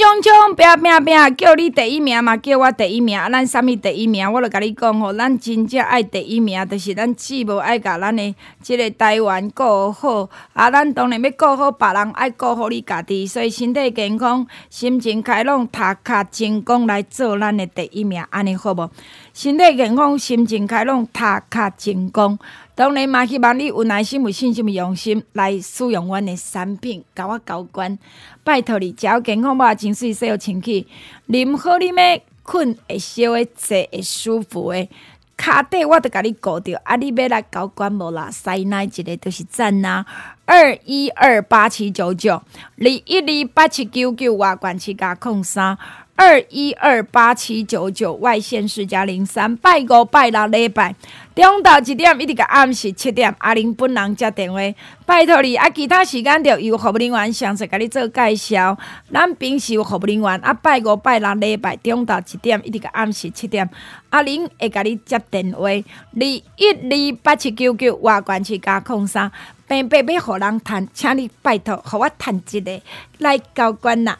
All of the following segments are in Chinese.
冲冲！拼拼拼！叫你第一名嘛，叫我第一名。咱啥物第一名？我着甲你讲吼，咱真正爱第一名，着、就是咱姊妹爱甲咱的即个台湾顾好。啊，咱当然要顾好别人，爱顾好你家己。所以身体健康、心情开朗、读卡成功来做咱的第一名，安尼好无？身体健康、心情开朗、读卡成功。当然嘛，希望你有耐心、有信心、有用心来使用阮的产品，甲我交关。拜托你，食好健康吧，情绪洗好清气，啉好啉的，困会烧的，坐会舒服的，脚底我都甲你顾着。啊，你要来交关无啦？塞奶一个都是赞呐。二一二八七九九，二一二八七九九，外管七加空三。二一二八七九九，外线四加零三，拜五拜六礼拜，中昼一点一直到暗时七点，阿玲本人接电话，拜托你啊，其他时间就由服务人员详细甲你做介绍。咱平时有服务人员啊，拜五拜六礼拜，中昼一点一直到暗时七点，阿玲会甲你接电话，二一二八七九九，外关七加空三，平白要互人谈，请你拜托，互我谈一个来交关啦。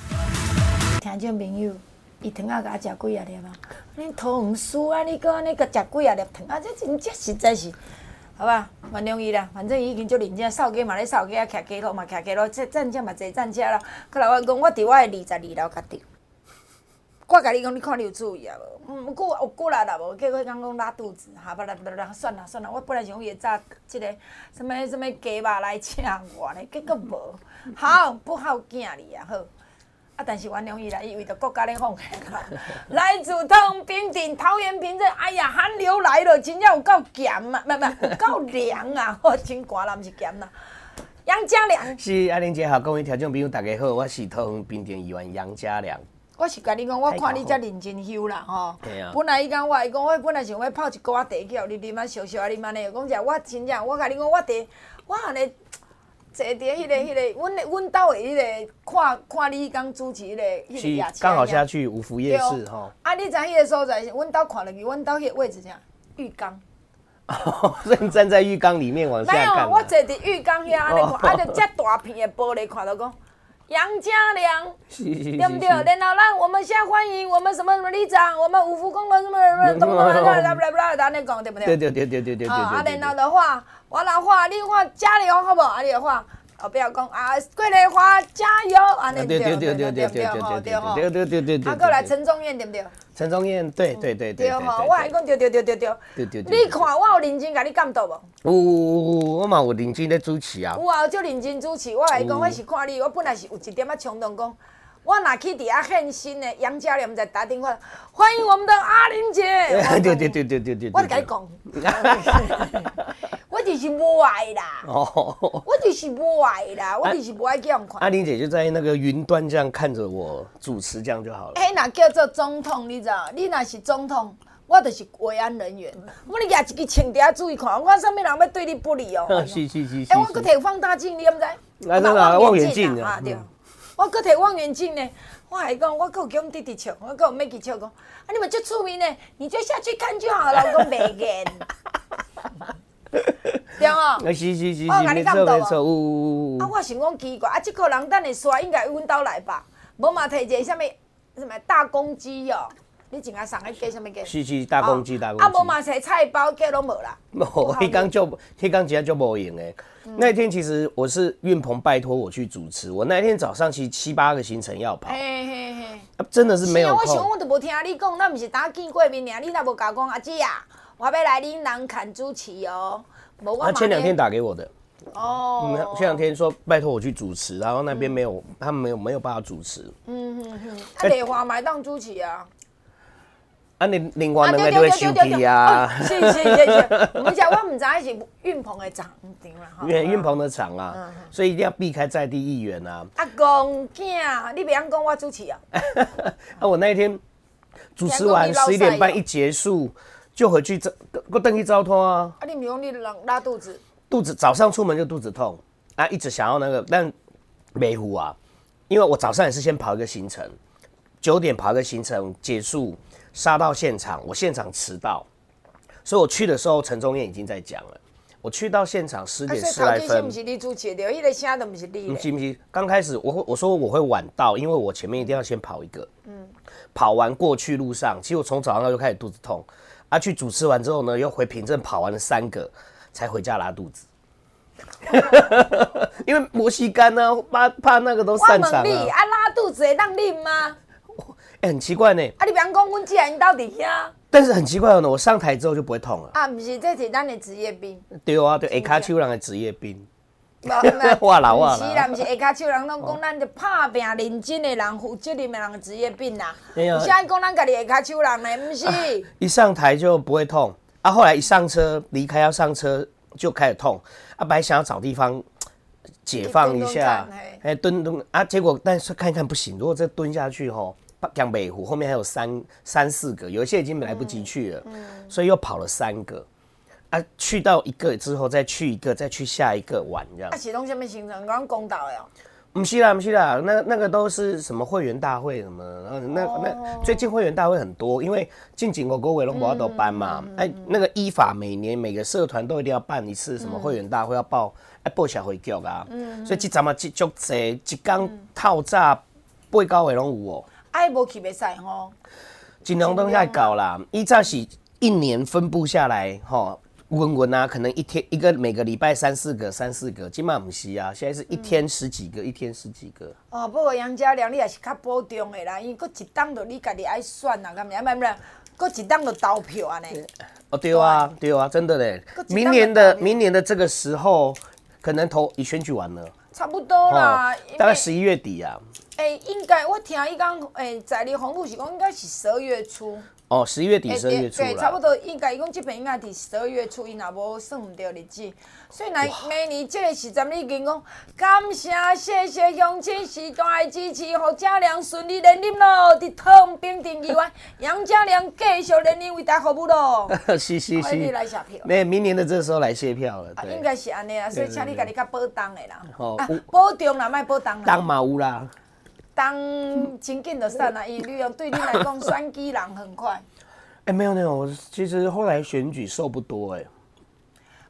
听众朋友。伊糖仔甲食几啊粒啊？恁头毋输啊！你搁安尼搁食几啊粒糖啊？这真正实在是，好吧？原谅伊啦，反正伊已经足认真，扫街嘛咧扫街啊，徛街路嘛徛街路，这站车嘛坐站车啦。过来我讲，我伫我的二十二楼甲着。我甲你讲，你看你有注意啊无？毋过有过来啦无？结果刚讲拉肚子，哈巴拉巴拉，算啦算啦，我本来想讲伊会炸即个什么什么鸡肉来请我咧，结果无。好，不好惊你啊，好。啊！但是原谅伊啦，伊为着国家咧奉献啦。来自桃园平顶桃园平镇，哎呀，寒流来了，真正有够咸啊！不不，有够凉啊！我真寒啦，毋是咸啦。杨家良是阿玲姐好，各位听众朋友大家好，我是桃园平镇议员杨家良。我是甲你讲，我看你遮认真休啦吼。对啊。本来伊讲我伊讲，我本来想要泡一锅茶去，互你啉啊，烧烧啊啉安尼。讲者我真正，我甲你讲，我伫我安尼。坐伫迄个、迄个，阮、阮兜的迄个，看看你刚主持迄个，迄个夜市。刚好下去五福夜市吼。啊，你知迄个所在？阮兜看落去，阮兜迄个位置啥？浴缸。哦，所以你站在浴缸里面往下看。没有，我坐伫浴缸遐安尼看，啊，着遮大片的玻璃看到讲。杨家良，对不对？然后让我们现在欢迎我们什么什么里长，我们五福工人什么什么东东来来来来来，咱那讲对不对？对对对对对对对。啊，然后的话，我来话，你话加油好不好？啊，你话，哦，不要讲啊，桂丽花加油啊，对对对对对对对对对对对对。啊，过来陈宗彦对不对？陈宗彦，对对对对。对吼，我还讲对对对对对。对对对。你看我有认真甲你监督无？有有有，我嘛有认真咧主持啊。有啊，就认真主持。我来讲，我是看你，我本来是有一点仔冲动讲，我若去伫遐献心的杨家良在打电话，欢迎我们的阿玲姐。对对对对对对。我就甲你讲，我就是无爱啦。哦。我就是无爱啦，我就是不爱叫人看。阿玲姐就在那个云端这样看着我主持，这样就好了。哎，那叫做总统，你知道？你那是总统，我就是维安人员。我你举一支枪底下注意看，我上面人要对你不利哦。是是是是。哎，我搁摕放大镜，你毋知？来来来，望远镜啊！对。我搁摕望远镜呢，我还讲，我搁有叫阮弟弟笑，我搁有妹弟笑讲，啊，你们就出名呢，你就下去看就好了，我袂演。对哦，是是是是，我甲你感动无？啊，我想讲奇怪，啊，这个人等下刷应该阮兜来吧？无嘛，摕一个什么什么大公鸡哦？你怎啊送个鸡什么鸡？是是大公鸡大公鸡。啊，无嘛，摕菜包鸡拢无啦。无，迄工就迄工真正就无用诶。那天其实我是运鹏拜托我去主持，我那天早上其实七八个行程要跑。嘿嘿嘿，真的是没有空。我想我都无听你讲，那毋是打见过面尔，你若无甲我讲阿姐啊，我要来恁南坎主持哦。他前两天打给我的，哦，嗯，前两天说拜托我去主持，然后那边没有，他们没有没有办法主持。嗯嗯嗯，他电话买当主持啊。啊，你另外两个就会休息啊。是是是是，我们讲我们在是运鹏的场地嘛，哈。运运鹏的场啊，所以一定要避开在地议员啊。阿公囝，你别讲讲我主持啊。啊，我那一天主持完十一点半一结束，就回去这，我等于照拖啊。啊，你唔用你拉拉肚子？肚子早上出门就肚子痛啊，一直想要那个，但没胡啊，因为我早上也是先跑一个行程，九点跑一个行程结束。杀到现场，我现场迟到，所以我去的时候，陈忠燕已经在讲了。我去到现场十点十来分。不是你主持的，一个声都不是你。不是不是，刚开始我我说我会晚到，因为我前面一定要先跑一个。嗯。跑完过去路上，其实我从早上就开始肚子痛，啊，去主持完之后呢，又回平镇跑完了三个，才回家拉肚子。因为摩西干呢，怕怕那个都散场啊。我问你，啊，拉肚子会当啉吗？哎、欸，很奇怪呢。啊，你别讲，阮既然到底呀？但是很奇怪哦呢，我上台之后就不会痛了。啊，不是，这是咱的职业病。对啊，对，下骹手人的职业病。哇啦是啦，不是下骹手人拢讲咱的拍拼认真的人、负责任的人的职业病啦。没有。现在讲咱家己下骹手人呢，不是、啊。一上台就不会痛，啊，后来一上车离开要上车就开始痛，啊，本来想要找地方解放一下，哎，蹲蹲啊，结果但是看一看不行，如果再蹲下去吼。江北湖后面还有三三四个，有一些已经来不及去了，嗯嗯、所以又跑了三个，啊，去到一个之后再去一个，再去下一个玩这样。啊，启动下面行程刚公道呀？不是啦，不是啦，那那个都是什么会员大会什么，然后那、哦、那最近会员大会很多，因为近景国国伟龙博都办嘛，哎、嗯嗯嗯，那个依法每年每个社团都一定要办一次什么会员大会，要报哎报小会叫啊，嗯，所以这咱们这就这一缸套炸八高尾龙五哦。哎无去袂使吼，尽量都下搞啦。依照是一年分布下来吼，稳稳啊，可能一天一个每个礼拜三四个三四个，今晚不是啊，现在是一天十几个，嗯、一天十几个。哦，不过杨家良你也是较保重的啦，因为佫一档着你家己爱选啊，干咩？咩咩？佫一档着投票啊呢？哦对啊，对啊，真的嘞。明年的明年的这个时候，可能投已选举完了。差不多啦，大概十一月底啊。诶、欸，应该我听伊讲，诶、欸，在你红路是讲应该是十二月初。哦，十一月底、十二月初、欸、对，差不多应该伊讲这边应该是十二月初，伊若无算唔对日子。所以来明年这个时阵，你已经讲感谢谢谢乡亲时代的支持，互嘉良顺利连任咯，伫汤平定议员杨嘉良继续连任为大服务咯。是是是。你来谢票。没，明年的这时候来谢票了。啊，应该是安尼啊，所以请你家己较保重的啦。哦。啊，保重啦，卖保重啦。当嘛有啦。当真紧就散了，伊旅游，对你来讲选举人很快。哎、欸，没有没有，我其实后来选举瘦不多哎。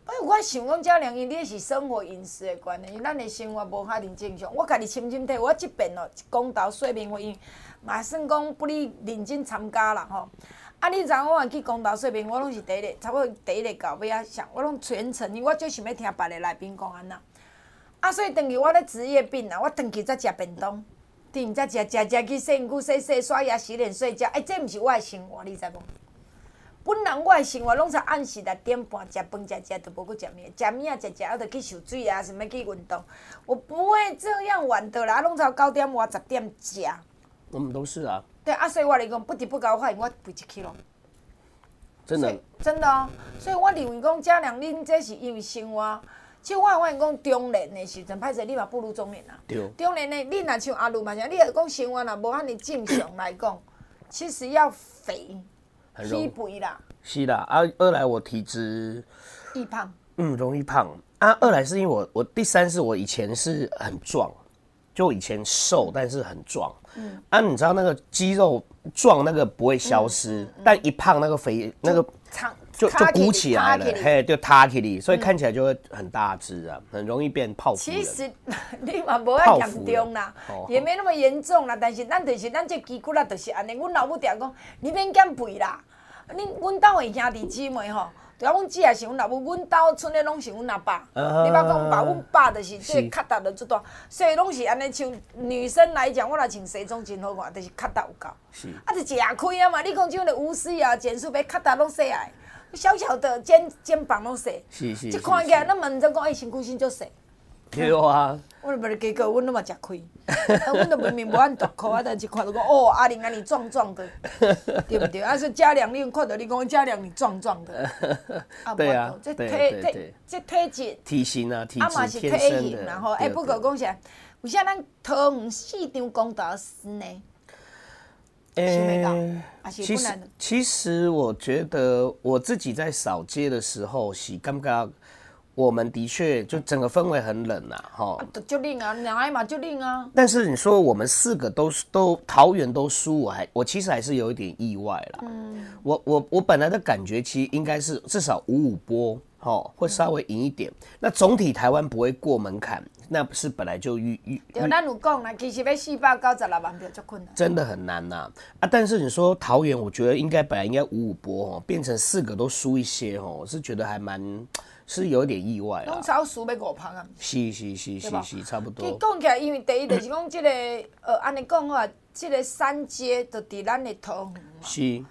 哎，我想讲嘉良，因你是生活饮食的关系，咱的生活无遐尼正常。我家己深深体，我这边哦，公道说明会，嘛算讲不哩认真参加啦吼。啊，你知我去公道说明，我拢是第一个，差不多第一个到尾啊上，我拢全程，因为我最想要听别个来宾讲安那。啊，所以等于我咧职业病啊，我等于在食便当。顶在食食食去洗身躯洗洗刷牙洗脸睡觉，哎、欸，这毋是我的生活，你知无？本人我的生活拢是按时来点半食饭食食，都无去食物，食物啊食食，还得去受水啊，什么去运动，我不会这样晚的啦，拢在九点我十点食。我们都是啊。对啊，所以我来讲不得不搞发现，我肥一去咯。真的。真的哦，所以我认为讲嘉良，恁这是因为生活。其实我发现讲中年的时阵，歹势你嘛步入中年啦。对。中年的你若像阿鲁嘛，像你若讲生活若无遐尼正常来讲，其实要肥，体肥啦。是啦，啊，二来我体质易胖。嗯，容易胖。啊，二来是因为我我第三是我以前是很壮，就以前瘦但是很壮。嗯。啊，你知道那个肌肉壮那个不会消失，嗯嗯嗯、但一胖那个肥那个。长。就就鼓起来了，嘿，就塌起来，所以看起来就会很大只啊，很容易变泡芙。其实你嘛无遐严重啦，也没那么严重啦。但是咱就是咱这肌骨啦就是安尼。阮老母定讲，你免减肥啦。你阮兜的兄弟姊妹吼，就讲只也是阮老母，阮兜村的拢是阮阿爸。你别讲爸，阮爸就是这个脚踏的最大，所以拢是安尼。像女生来讲，我若穿西装真好看，就是脚踏有够。是。啊，就食开啊嘛！你讲像个吴思瑶、简舒培脚踏拢细矮。小小的肩肩膀拢细，是是，是，是，这看起来那么就讲哎，辛苦心就细。对啊。我都不是给个，我那么吃亏，我都明明无按大口啊，但是看到讲哦，阿玲啊，你壮壮的，对不对？啊，是嘉良，你看到你讲嘉良，你壮壮的。对啊，这体体这体质，体型啊，体质天生的。然后，哎，不过讲起来，为啥咱桃园四张公道是呢？诶，其实其实我觉得我自己在扫街的时候是感觉。我们的确就整个氛围很冷呐，哈。就冷啊，两爱嘛就冷啊。但是你说我们四个都都桃园都输，我还我其实还是有一点意外啦。嗯。我我我本来的感觉其实应该是至少五五波，哈，会稍微赢一点。嗯、那总体台湾不会过门槛，那不是本来就预预。对，咱有讲啦，其实要四百九十六万票就困难。真的很难呐啊，啊！但是你说桃园，我觉得应该本来应该五五波哦，变成四个都输一些哦，我是觉得还蛮。是有点意外啊！拢超输要五趴啊！是是是是是，差不多。伊讲起来，因为第一就是讲这个，呃，安尼讲话，这个三阶就伫咱的桃园嘛。是。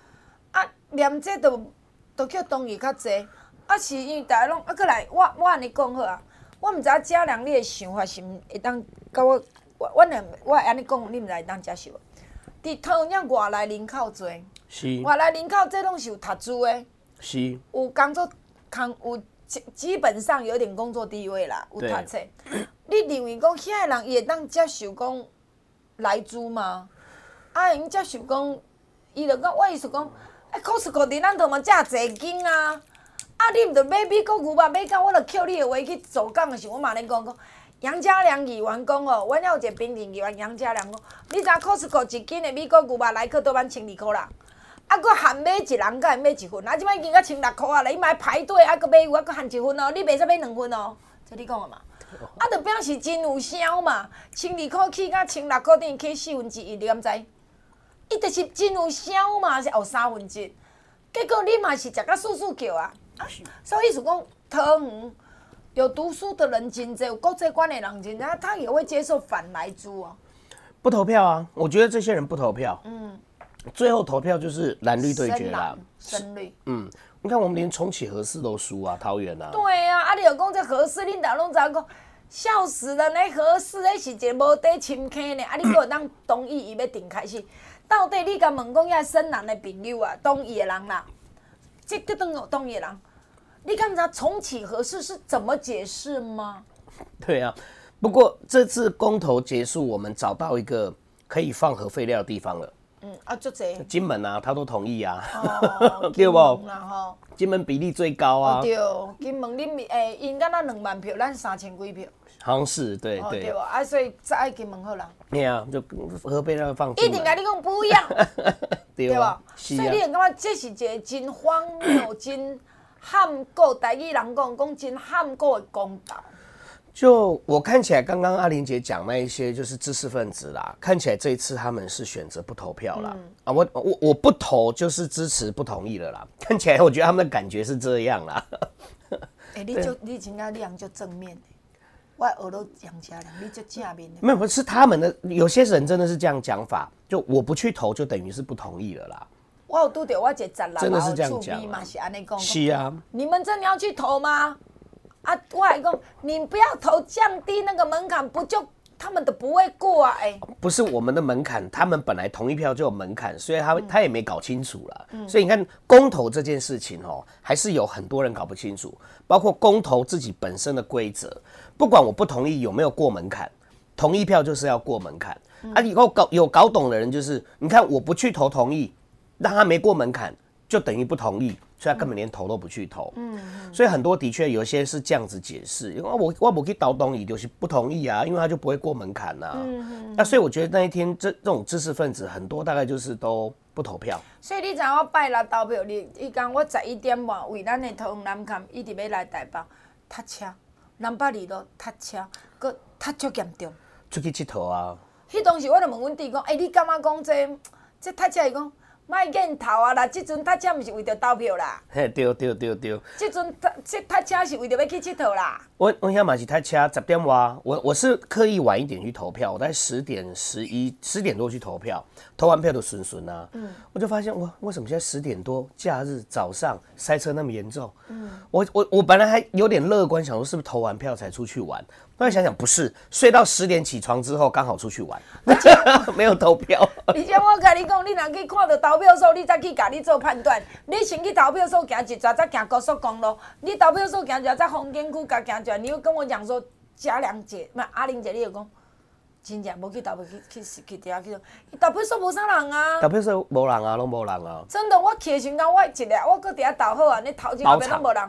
啊，连这都都叫东义较济，啊是因为大家拢啊，过来，我我安尼讲好啊，我毋知影嘉良你的想法是毋会当甲我，我我两我安尼讲，你毋知会当接受。伫桃园外来人口侪，是。外来人口这拢是有读书的，是。有工作，工有。基基本上有点工作地位啦，有读册。你认为讲遐个人伊会当接受讲来租吗？啊，因接受讲，伊就讲我意思讲，哎，Costco 伫咱都嘛遮济间啊！啊，你毋着买美国牛肉买到，我着扣你的话去做工的时候，我嘛咧讲讲，杨家良议员讲哦，阮遐有一个平顶议员杨家良讲，你知影 Costco 一斤的美国牛肉来克多万千二箍啦。啊，佫限买一人，才会买一份。啊，即摆已经到千六箍啊，你买排队，啊，佫买有，啊，佫限一份哦。你袂使买两份哦。这你讲的嘛？啊，就表示真有销嘛。千二箍起到千六箍，等于起四分之一，你敢知？伊就是真有销嘛，是后三分之一。结果你嘛是食甲簌簌叫啊。啊，所以是讲桃园有读书的人真侪，有国际观的人真济，他也会接受反来租哦。不投票啊？我觉得这些人不投票。嗯。最后投票就是蓝绿对决啦，深绿。嗯，你看我们连重启合适都输啊，桃园啊。对啊，啊你有讲这合适，领导拢知讲，笑死了，那合适那是一个无底深坑呢。啊，你个当同意伊要定开始，到底你甲问讲遐深蓝的朋友啊，同意的人啦，这个都有同意的人，你敢知重启合适是怎么解释吗？对啊，不过这次公投结束，我们找到一个可以放核废料的地方了。嗯啊，就这金门啊，他都同意啊，哦、对不？金门比例最高啊。哦、对，金门你诶，因敢那两万票，咱三千几票。好像是，对、哦、对。对啊，所以再爱金门好啦。对啊，就河北那放。一定甲你讲不一样，对吧？啊、所以你感觉这是一个真荒谬、真喊过台语人讲讲真喊过的公道。就我看起来，刚刚阿玲姐讲那一些就是知识分子啦，看起来这一次他们是选择不投票啦。嗯、啊，我我我不投就是支持不同意了啦，看起来我觉得他们的感觉是这样啦。哎、欸，你就你应该这就正面，我耳朵讲起来，你就正面。没有，不是他们的，有些人真的是这样讲法，就我不去投就等于是不同意了啦。我有拄到我一个宅男，真的是这样讲，是啊，你们真的要去投吗？啊，我还讲，你不要投，降低那个门槛，不就他们都不会过啊？哎，不是我们的门槛，他们本来同一票就有门槛，所以他、嗯、他也没搞清楚了。嗯、所以你看公投这件事情哦，还是有很多人搞不清楚，包括公投自己本身的规则，不管我不同意有没有过门槛，同意票就是要过门槛。嗯、啊，以后搞有搞懂的人就是，你看我不去投同意，让他没过门槛，就等于不同意。所以他根本连投都不去投，嗯，所以很多的确有些是这样子解释，因为我我不去投同意就是不同意啊，因为他就不会过门槛呐，嗯，那所以我觉得那一天这这种知识分子很多大概就是都不投票。所以你知我拜六投票，你伊讲我十一点半为咱的桃园南坎一直要来台北，塞车，南北二路塞车，搁塞足严重。出去佚佗啊！迄当时我就问阮弟讲，哎、欸，你感觉讲这这塞车？伊讲。卖瘾头啊啦！即阵搭车毋是为着投票啦。嘿，对对对对。即阵搭即搭车是为着要去佚佗啦。我我想马吉他掐十点哇，我我是刻意晚一点去投票，我在十点十一十点多去投票，投完票都顺顺啊。嗯，我就发现哇，为什么现在十点多假日早上塞车那么严重？嗯，我我我本来还有点乐观，想说是不是投完票才出去玩？后来想想不是，睡到十点起床之后刚好出去玩，没有投票。以前我跟你讲，你若去看到投票数，你再去家你做判断。你先去投票数行一转，再行高速公路。你投票数行一转，再风景区甲行你又跟我讲说嘉良姐，嘛阿玲姐，你又讲真正无去投票去去去去遐去。投票说无啥人啊？投票说无人啊，拢无人啊。真的，我去的时阵，我一日我搁伫遐投好啊，你头前后面拢无人。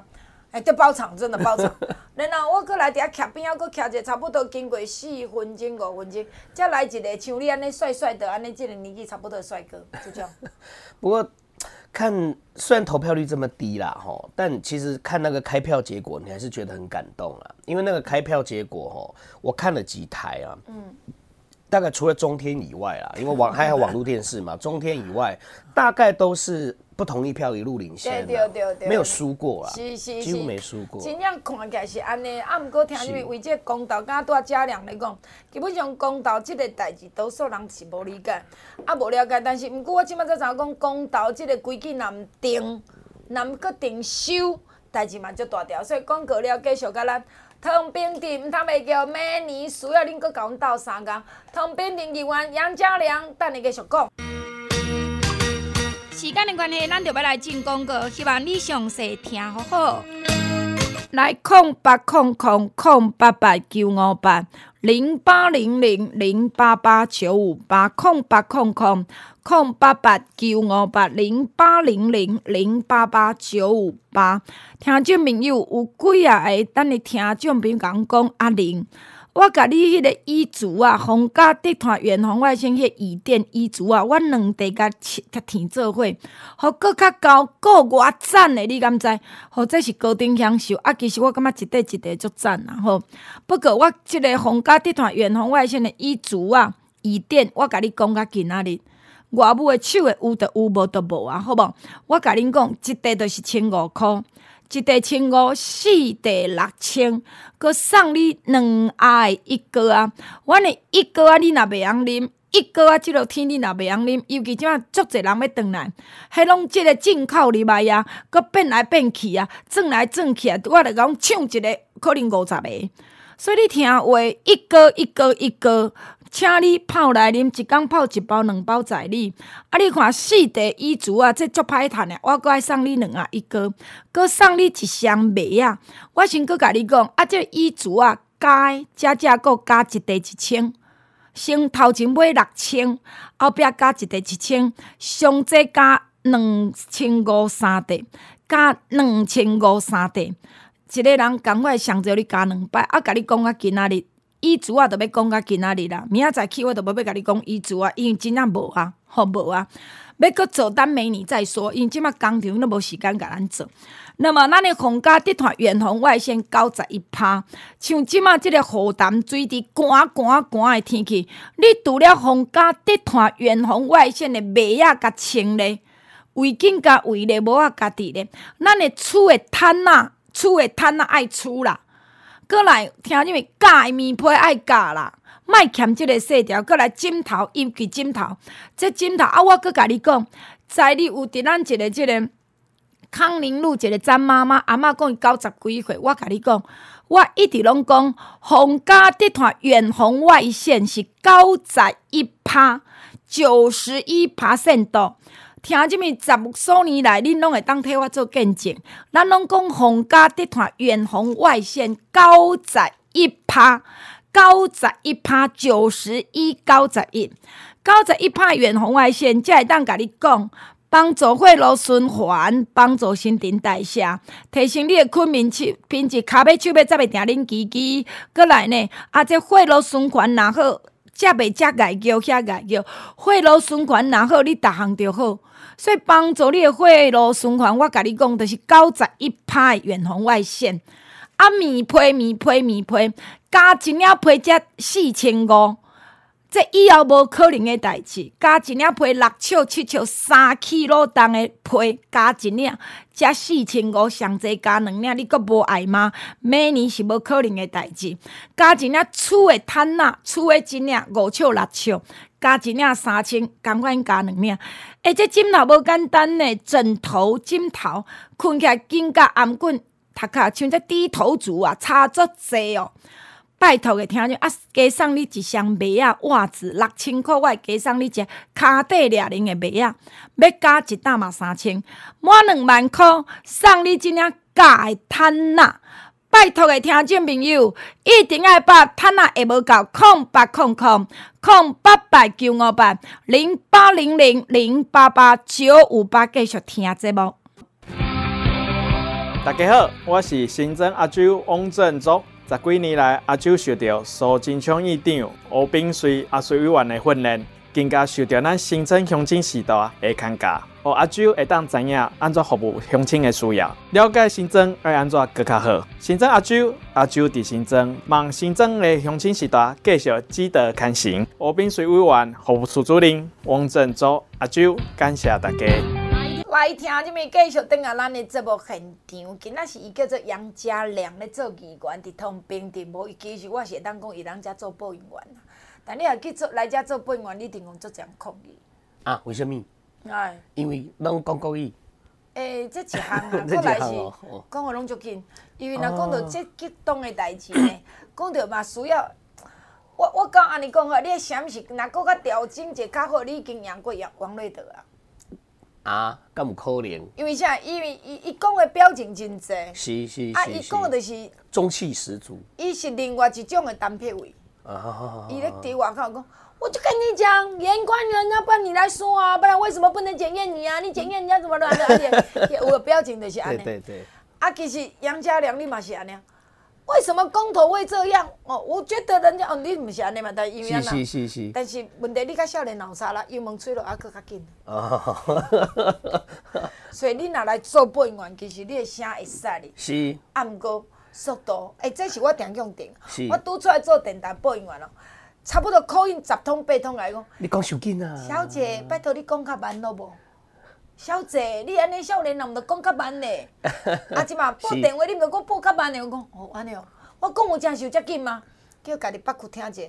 哎、欸，就包场，真的包场。然后我搁来伫遐徛边仔，搁徛者差不多经过四分钟、五分钟，才来一个像你安尼帅帅的安尼，这个年纪差不多的帅哥，就这样。不过看虽然投票率这么低啦，吼，但其实看那个开票结果，你还是觉得很感动啊。因为那个开票结果，吼，我看了几台啊，嗯，大概除了中天以外啦，因为网还有网络电视嘛，中天以外，大概都是。不同意票一路领先，对对对对，没有输过啊，是是是，几乎没输过。真正看起来是安尼，啊，毋过听你们为这个公道，敢拄啊嘉良来讲，基本上公道这个代志，多数人是无理解，啊无了解。但是毋过我即摆才知影讲，公道这个规矩若毋定，若毋阁定收，代志嘛足大条。所以广告了，继续甲咱唐冰镇毋通袂叫每年需要恁阁甲阮斗相共。唐冰镇议员杨家良，等你继续讲。时间的关系，咱就要来进广告，希望你详细听好好。来，空八空空空八八九五八零八零零零八八九五八空八空空空八八九五八零八零零零八八九五八。听众朋友有几啊个，等你听众朋友讲讲阿玲。我甲你迄个遗嘱啊，皇家集团远红外线迄个椅垫遗嘱啊，我两地甲甲填做伙，互阁较高，阁偌赞的，你敢知？好，这是高等享受啊？其实我感觉一块一块足赞啊！吼，不过我即个皇家集团远红外线的遗嘱啊，椅垫，我甲你讲甲今仔日，外母的手的有的有，无的无啊，好无？我甲恁讲，一块就是千五箍。一袋千五，四袋六千，阁送你两盒一哥啊！阮的一哥啊，你若袂晓啉，一哥啊，即落天你若袂晓啉，尤其即马足侪人要转来，迄拢即个进口入来啊，阁变来变去啊，转来转去啊，我着讲抢一个可能五十个，所以你听话，一哥一哥一哥。请你泡来啉，一工泡一包、两包在你。啊，你看四袋椅子啊，这足歹趁诶。我搁爱送你两啊一个，搁送你一箱麦啊。我先搁甲你讲，啊，这椅子啊，加加价阁加一袋一千，先头前买六千，后壁加一袋一千，上济加两千五三袋，加两千五三袋。一个人赶快上着你加两百，啊，甲你讲啊，今仔日。遗嘱啊，着要讲到今仔日啦。明仔载起，我着无要甲你讲遗嘱啊，因为真正无啊，好无啊。要阁做，等明年再说。因即马工厂都无时间甲咱做。那么，咱的皇家集团远红外线九十一趴，像即马即个雨潭水滴寒寒寒的天气，你除了皇家集团远红外线的麦仔甲穿咧，围巾甲围咧，帽仔家己咧，咱的厝的毯仔，厝的毯仔爱厝啦。过来听你们加的棉被爱加啦，莫欠即个细条。过来枕头，尤其枕头，这枕头啊，我搁甲你讲，在你有伫咱一个即个康宁路一个詹妈妈阿嬷讲伊九十几岁，我甲你讲，我一直拢讲，皇家集团远红外线是九十一趴，九十一趴线度。听即物十数年来，恁拢会当替我做见证。咱拢讲皇家集团远红外线九十一趴，九十一趴，九十一，九十一，九十一趴远红外线，才会当甲你讲，帮助血路循环，帮助新陈代谢，提升你的困眠质品质，骹尾手尾才袂定恁叽叽。过来呢，啊，这血路循环若好，则袂遮碍叫遐碍叫，血路循环若好，你逐项就好。所以帮助你的血路循环，我甲你讲，就是九十一派远红外线。啊，棉被、棉被、棉被，加一领被才四千五，这以后无可能的代志。加一领皮六尺七尺三 kg 重的皮，加一领才四千五，上济加两领，你阁无爱吗？每年是无可能的代志。加一领厝的毯仔，厝的一领五尺六尺，加一领三千，共款加两领。哎，这枕头无简单呢，枕头枕头，困起来紧甲頷颈，头壳像这低头族啊，差足济哦。拜托个听众啊，加送你一双袜仔袜子六千块，我会加送你一个骹底掠领的袜仔，要加一担嘛三千，满两万块送你一领假的毯仔。拜托个听众朋友，一定要把毯仔下无够，空八空空空八八九五八零八零零零八八九五八继续听节目。大家好，我是新庄阿舅王振中。十几年来，阿舅受到苏贞昌院长吴秉叡阿水委员的训练，更加受到咱新庄乡亲时代的看教。哦，阿舅会当知影安怎服务乡亲的需要，了解新增要安怎更较好。新增阿舅，阿舅伫新增，望新增的乡亲时代继续积德看行。河滨水委员服务处主任王振洲阿舅，感谢大家。来听这面继续等下咱的节目现场，今仔是伊叫做杨家良咧做议员，伫通平镇无，伊其实我是会当讲伊人家做播音员，但你若去做来遮做播音员，你一定讲做这样抗议。啊？为什么？哎，因为拢讲国语。诶、欸，这一项啊，过来是讲话拢足紧，因为若讲到这激动的代志呢，讲到嘛需要，我我讲安尼讲啊，你啥物是若阁较调整者较好，你已经赢过杨王瑞德啊。啊，敢有可能？因为啥？因为伊伊讲的表情真济，是是啊，伊讲的就是中气十足。伊是另外一种的单片位。啊，伊咧伫外口讲，我就跟你讲，严官人啊，不然你来说啊，不然为什么不能检验你啊？你检验人家怎么乱的？有个表情就是安尼。对对对。啊，其实杨家良你嘛是安尼。为什么公投会这样？哦，我觉得人家哦，你唔是安尼嘛，但是因为是是是。但是问题你较少年闹啥啦？油门吹落还佫较紧。哦。所以你若来做播音员，其实你的声会使哩。是。啊，毋过速度，诶、欸，这是我常用电。是。我拄出来做电台播音员咯，差不多口音十通八通来讲。你讲伤紧啊。小姐，拜托你讲较慢好无？小姐，你安尼少年人毋着讲较慢咧？啊，即嘛拨电话你毋着讲拨较慢咧？我讲哦，安尼哦，我讲有真受遮紧吗？叫家己北区听者。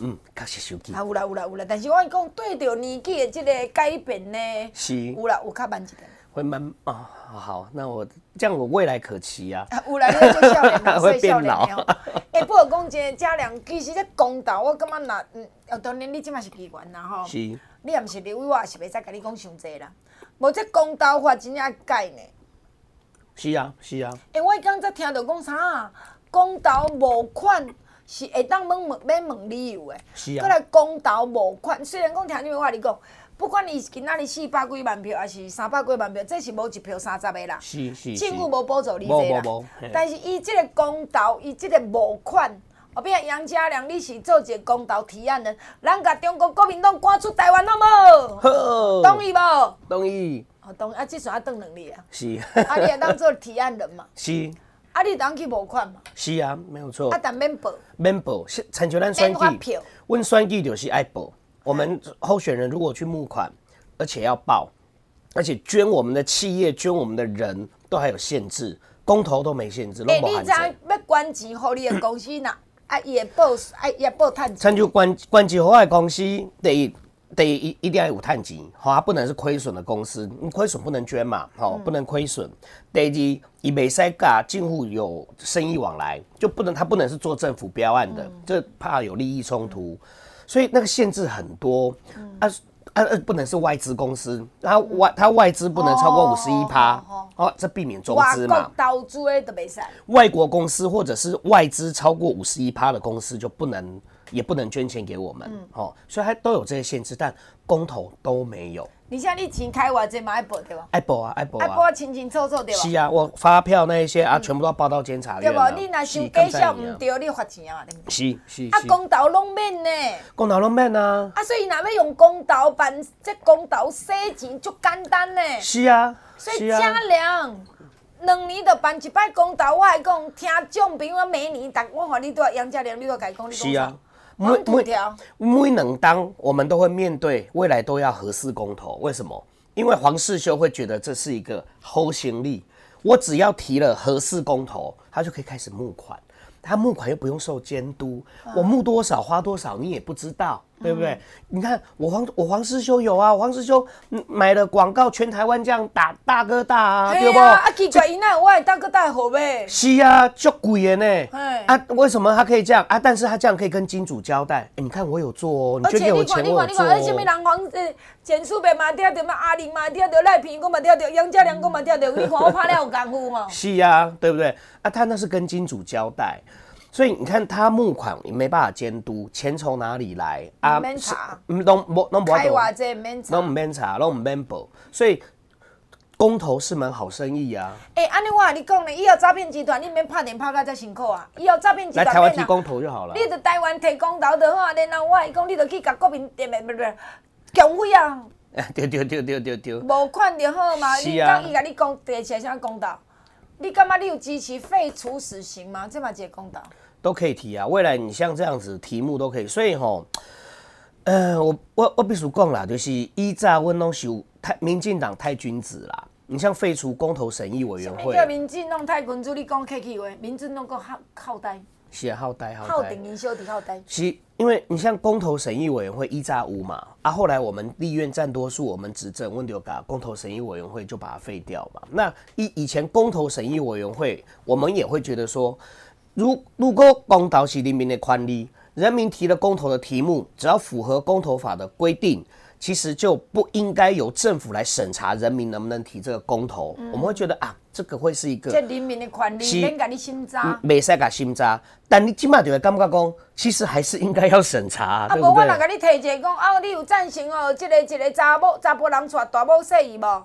嗯，确实受紧。啊，有啦有啦有啦，但是我讲对着年纪的即个改变呢，是。有啦，有较慢一点。会慢啊、哦？好，那我这样我未来可期啊。啊，有啦，你做少年人，会变老。哎，不过讲这家良，其实这公道，我感觉那嗯，哦，当然你即嘛是议员啦吼。是。你也毋是立委，我也是袂使甲你讲伤济啦。无这公道法真正改呢？是啊，是啊。哎、欸，我刚才听到讲啥啊？公道无款是会当问问要问理由的。是啊。过来公道无款，虽然讲听你话你讲，不管你今仔日四百几万票，还是三百几万票，这是无一票三十个啦。是是。政府无补助你这啦。但是伊这个公投，伊这个募款，后壁杨家良，你是做一个公投提案人，咱甲中国国民党赶出台湾好无？好。同意无？同意。哦，同意啊，即算啊，当两年啊。是。啊，你也当做提案人嘛。是。啊，你当去募款嘛。是啊，没有错。啊，但免报。免报，参像咱选举，阮选举就是爱报。我们候选人如果去募款，而且要报，而且捐我们的企业、捐我们的人都还有限制，公投都没限制，拢无限制。诶，你知要捐钱互你的公司呐？啊，伊会报，啊，伊会报趁钱。参就捐捐钱互我的公司，第一，第一一定要有趁钱，好啊，不能是亏损的公司，你亏损不能捐嘛，好，不能亏损。第二，伊袂使甲政府有生意往来，就不能，他不能是做政府标案的，这怕有利益冲突，所以那个限制很多。啊啊啊，不能是外资公司，他外它外资不能超过五十一趴，哦，这避免中资嘛。投资的都袂使。外国公司或者是外资超过五十一趴的公司就不能，也不能捐钱给我们，哦，所以它都有这些限制，但公投都没有。你像你钱开偌济嘛爱报对吧？爱报啊，爱报啊，爱报啊，清清楚楚对吧？是啊，我发票那一些啊，全部都要报到监察院。对吧？你若收假销唔对，你罚钱啊？是是。啊，公投拢免呢？公投拢免啊。啊，所以若要用公投办，这公投洗钱足简单呢。是啊。所以家良，两年就办一摆公投，我还讲听众朋友每年，但我话你都要杨家良，你都要改讲，你讲啥？每每每两当我们都会面对未来都要合事公投，为什么？因为黄世修会觉得这是一个后行李，我只要提了合事公投，他就可以开始募款。他募款又不用受监督，我募多少花多少你也不知道，对不对？你看我黄我黄师兄有啊，黄师兄买了广告，全台湾这样打大哥大啊，对不？啊，奇怪，伊那有我大哥大好呗？是啊，足贵的呢。啊，为什么他可以这样啊？但是他这样可以跟金主交代，哎你看我有做哦，你就给我钱我做。而且你看，你看，你看，什么人黄呃，简书贝嘛听到，嘛阿玲嘛听到，赖平公嘛听到，杨家良公嘛听到，你看我拍了有功夫嘛？是啊，对不对？啊，他那是跟金主交代。所以你看他募款也没办法监督，钱从哪里来啊？免查，嗯，都不都不开话这免查，都唔免查，都唔免报。所以公投是门好生意啊。哎、欸，安尼我跟你讲呢，以后诈骗集团你免拍电拍甲遮辛苦啊。以后诈骗集团来台湾提公投就好了。你在台湾提公投就好啊，然后我跟你讲，你就去甲国民点不不不，强威啊。对对对对对对。无款就好嘛。是啊。你讲伊甲你讲提起来啥公投？你感觉你有支持废除死刑吗？这嘛一个公投。都可以提啊，未来你像这样子题目都可以，所以吼，呃，我我我必须讲啦，就是依炸温东西太民进党太君子啦。你像废除公投审议委员会，叫民进党太君子，你讲客气话，民进党够好好呆，是啊，好呆好呆，好顶营销的好呆。是，因为你像公投审议委员会一炸五嘛，啊，后来我们立院占多数，我们执政，温丢嘎公投审议委员会就把它废掉嘛。那以以前公投审议委员会，我们也会觉得说。如如果公投是人民的权利，人民提了公投的题目，只要符合公投法的规定，其实就不应该由政府来审查人民能不能提这个公投。嗯、我们会觉得啊，这个会是一个这人民的权利，免给你心扎，没使给心扎。但你起码就会感觉讲，其实还是应该要审查，啊，无我若给你提一个讲，啊，你有赞成哦，这个一个查某查甫人娶大某媳妇无？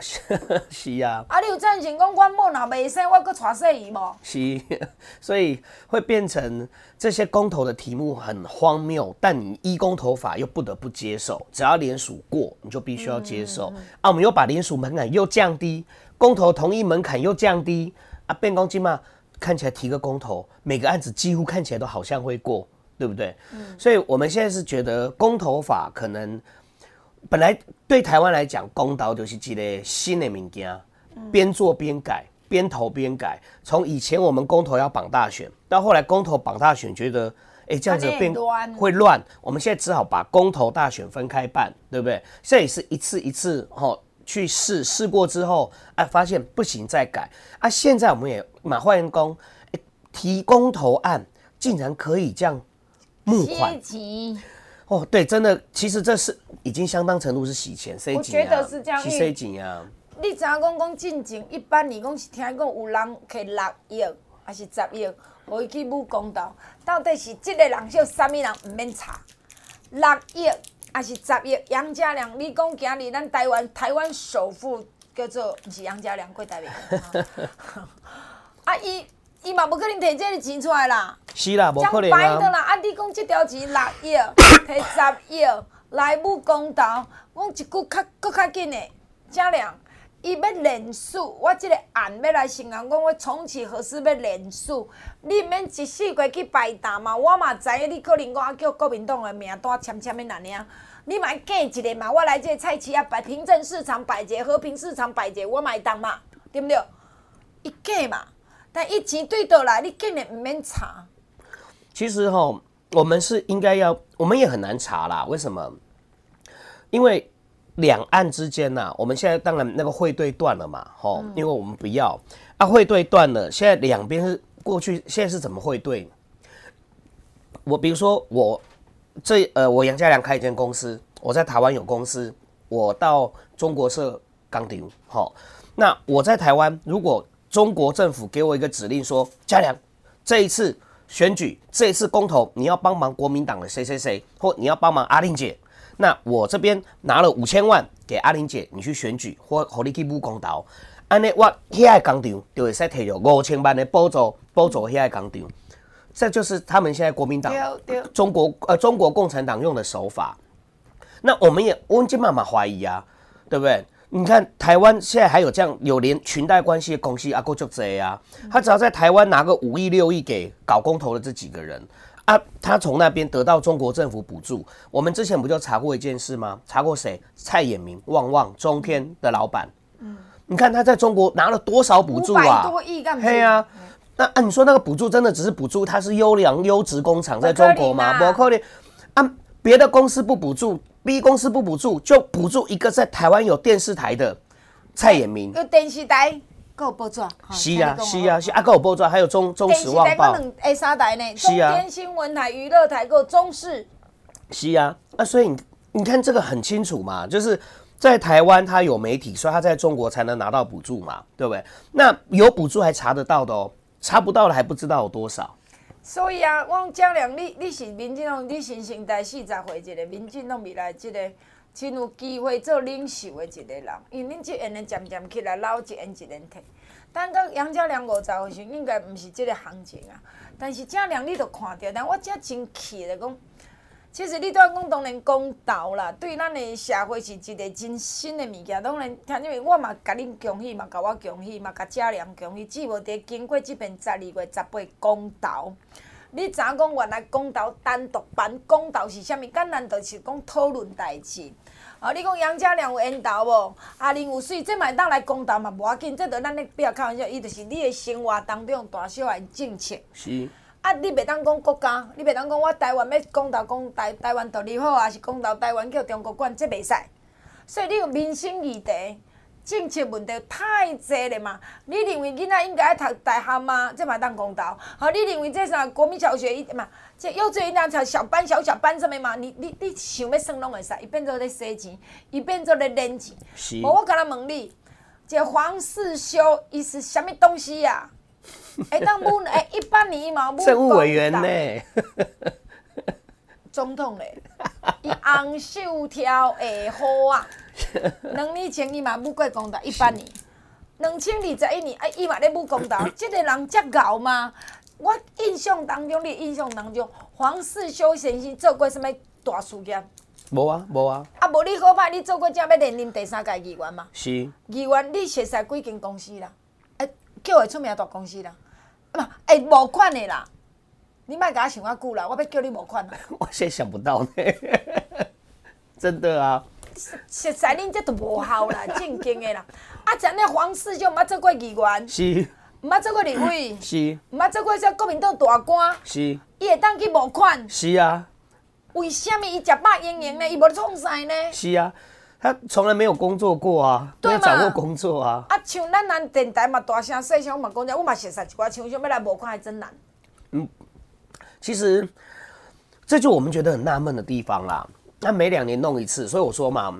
是啊，啊，你有赞成讲我某若未生，我搁娶媳妇无？是，所以会变成这些公投的题目很荒谬，但你依公投法又不得不接受，只要联署过，你就必须要接受。嗯嗯嗯啊，我们又把联署门槛又降低，公投同意门槛又降低，啊，变公鸡嘛，看起来提个公投，每个案子几乎看起来都好像会过，对不对？嗯，所以我们现在是觉得公投法可能。本来对台湾来讲，公投就是一个新的物件，边做边改，边投边改。从以前我们公投要绑大选，到后来公投绑大选，觉得哎这样子变会乱。我们现在只好把公投大选分开办，对不对？这也是一次一次哈去试试过之后，哎发现不行再改啊。现在我们也马化员工，提公投案竟然可以这样募款。哦，对，真的，其实这是已经相当程度是洗钱，洗钱啊，我觉得是这样，洗钱啊。你知影讲讲进前一般你讲是听讲有人摕六亿还是十亿，互伊去武公道，到底是这个人叫啥物人？唔免查，六亿还是十亿？杨家良，你讲今日咱台湾台湾首富叫做不是杨家良，过台面。啊，伊。伊嘛无可能摕这个钱出来啦，是啦，无可能啊。的啦，啊，你讲即条钱六亿，摕十亿来募公道，我一句较佫较紧的，嘉良，伊要连署，我即个案要来承认，讲我重启何时要连署，你免一四过去拜谈嘛，我嘛知影你可能讲叫国民党的名单签签的那尔，你嘛假一个嘛，我来这个菜市啊摆平镇市场摆节，和平市场摆节，我嘛会当嘛，对不对？伊假嘛。但一钱对倒来，你根本唔免查。其实吼，我们是应该要，我们也很难查啦。为什么？因为两岸之间呐、啊，我们现在当然那个汇兑断了嘛，吼、嗯，因为我们不要啊，汇兑断了，现在两边是过去，现在是怎么汇兑？我比如说我这呃，我杨家良开一间公司，我在台湾有公司，我到中国设钢鼎，好，那我在台湾如果。中国政府给我一个指令说：“嘉良，这一次选举，这一次公投，你要帮忙国民党的谁谁谁，或你要帮忙阿玲姐。那我这边拿了五千万给阿玲姐，你去选举或和你去募公投。安尼我遐个工厂就会使提有五千万的补助，补助遐个工厂。这就是他们现在国民党、中国呃中国共产党用的手法。那我们也我们就慢慢怀疑啊，对不对？”你看台湾现在还有这样有连裙带关系的公司阿哥就这啊，他只要在台湾拿个五亿六亿给搞公投的这几个人啊，他从那边得到中国政府补助。我们之前不就查过一件事吗？查过谁？蔡衍明、旺旺、中天的老板。嗯，你看他在中国拿了多少补助啊？多亿干嘛？对啊，那啊，你说那个补助真的只是补助？它是优良优质工厂在中国吗？不可能啊！别的公司不补助，B 公司不补助，就补助一个在台湾有电视台的蔡衍明。有电视台。够报纸，是啊，是啊，是啊，够有报纸，还有中中时旺报，可能诶三台呢，中天新闻台、娱乐台够中视，是啊，啊，所以你你看这个很清楚嘛，就是在台湾他有媒体，所以他在中国才能拿到补助嘛，对不对？那有补助还查得到的哦，查不到的还不知道有多少。所以啊，我讲良，你你是民进党，你新生代四十岁一个民进党未来即个。真有机会做领袖的一个人，因为恁这样的渐渐起来，老一年一年退。等到杨家良五十岁时，应该毋是即个行情啊。但是正良你都看着，但我遮真气的讲，其实你都要讲当然公道啦，对咱的社会是一个真新的物件。当然，因为我嘛甲恁恭喜，嘛甲我恭喜，嘛甲家良恭喜，只无得经过这边十二月十八公道。你知影讲原来公道单独办公道是啥物？简单就是讲讨论代志。啊！你讲杨家良有缘投无？阿玲有水，这嘛会当来公道嘛无要紧，这着咱咧不要开玩笑，伊着是你的生活当中大小的政策。是。啊！你袂当讲国家，你袂当讲我台湾要公道讲台台湾独立好，还是公道台湾叫中国管，这袂使。所以你有民生议题。政策问题太济了嘛？你认为囡仔应该读大学吗？这嘛当公道？好，你认为这啥国民小学一嘛？这幼稚园那才小班、小小班什么嘛？你你你想要算拢会使，伊变做咧洗钱，伊变做咧领钱。是。无我甲他问你，这黄世修伊是啥物东西呀？会当问诶，一八年嘛问。政务委员呢？总统嘞，伊红袖挑下好啊。两年前伊嘛不过公道一八年，两千二十一年啊，伊嘛咧不公道，即个人遮敖吗？我印象当中，你印象当中，黄世修先生做过什物大事业？无啊，无啊。啊，无你好歹，你做过正要连任第三届议员嘛？是。议员你熟悉几间公司啦？哎，叫会出名大公司啦？嘛，哎，无款的啦。你莫甲我想啊久啦，我要叫你无款啦。我现在想不到呢，真的啊。实在恁这都无效啦，正经的啦。啊，像那黄世就毋捌做过议员，是，毋捌做过立委，是，毋捌做过这国民党大官，是，伊会当去无款，是啊。为什么伊食饱盈盈呢？伊无咧创啥呢？是啊，他从来没有工作过啊，没有找过工作啊。啊，像咱咱电台嘛，大声细声，我嘛讲者，我嘛熟悉一寡像想要来无看还真难。嗯，其实这就我们觉得很纳闷的地方啦。那每两年弄一次，所以我说嘛，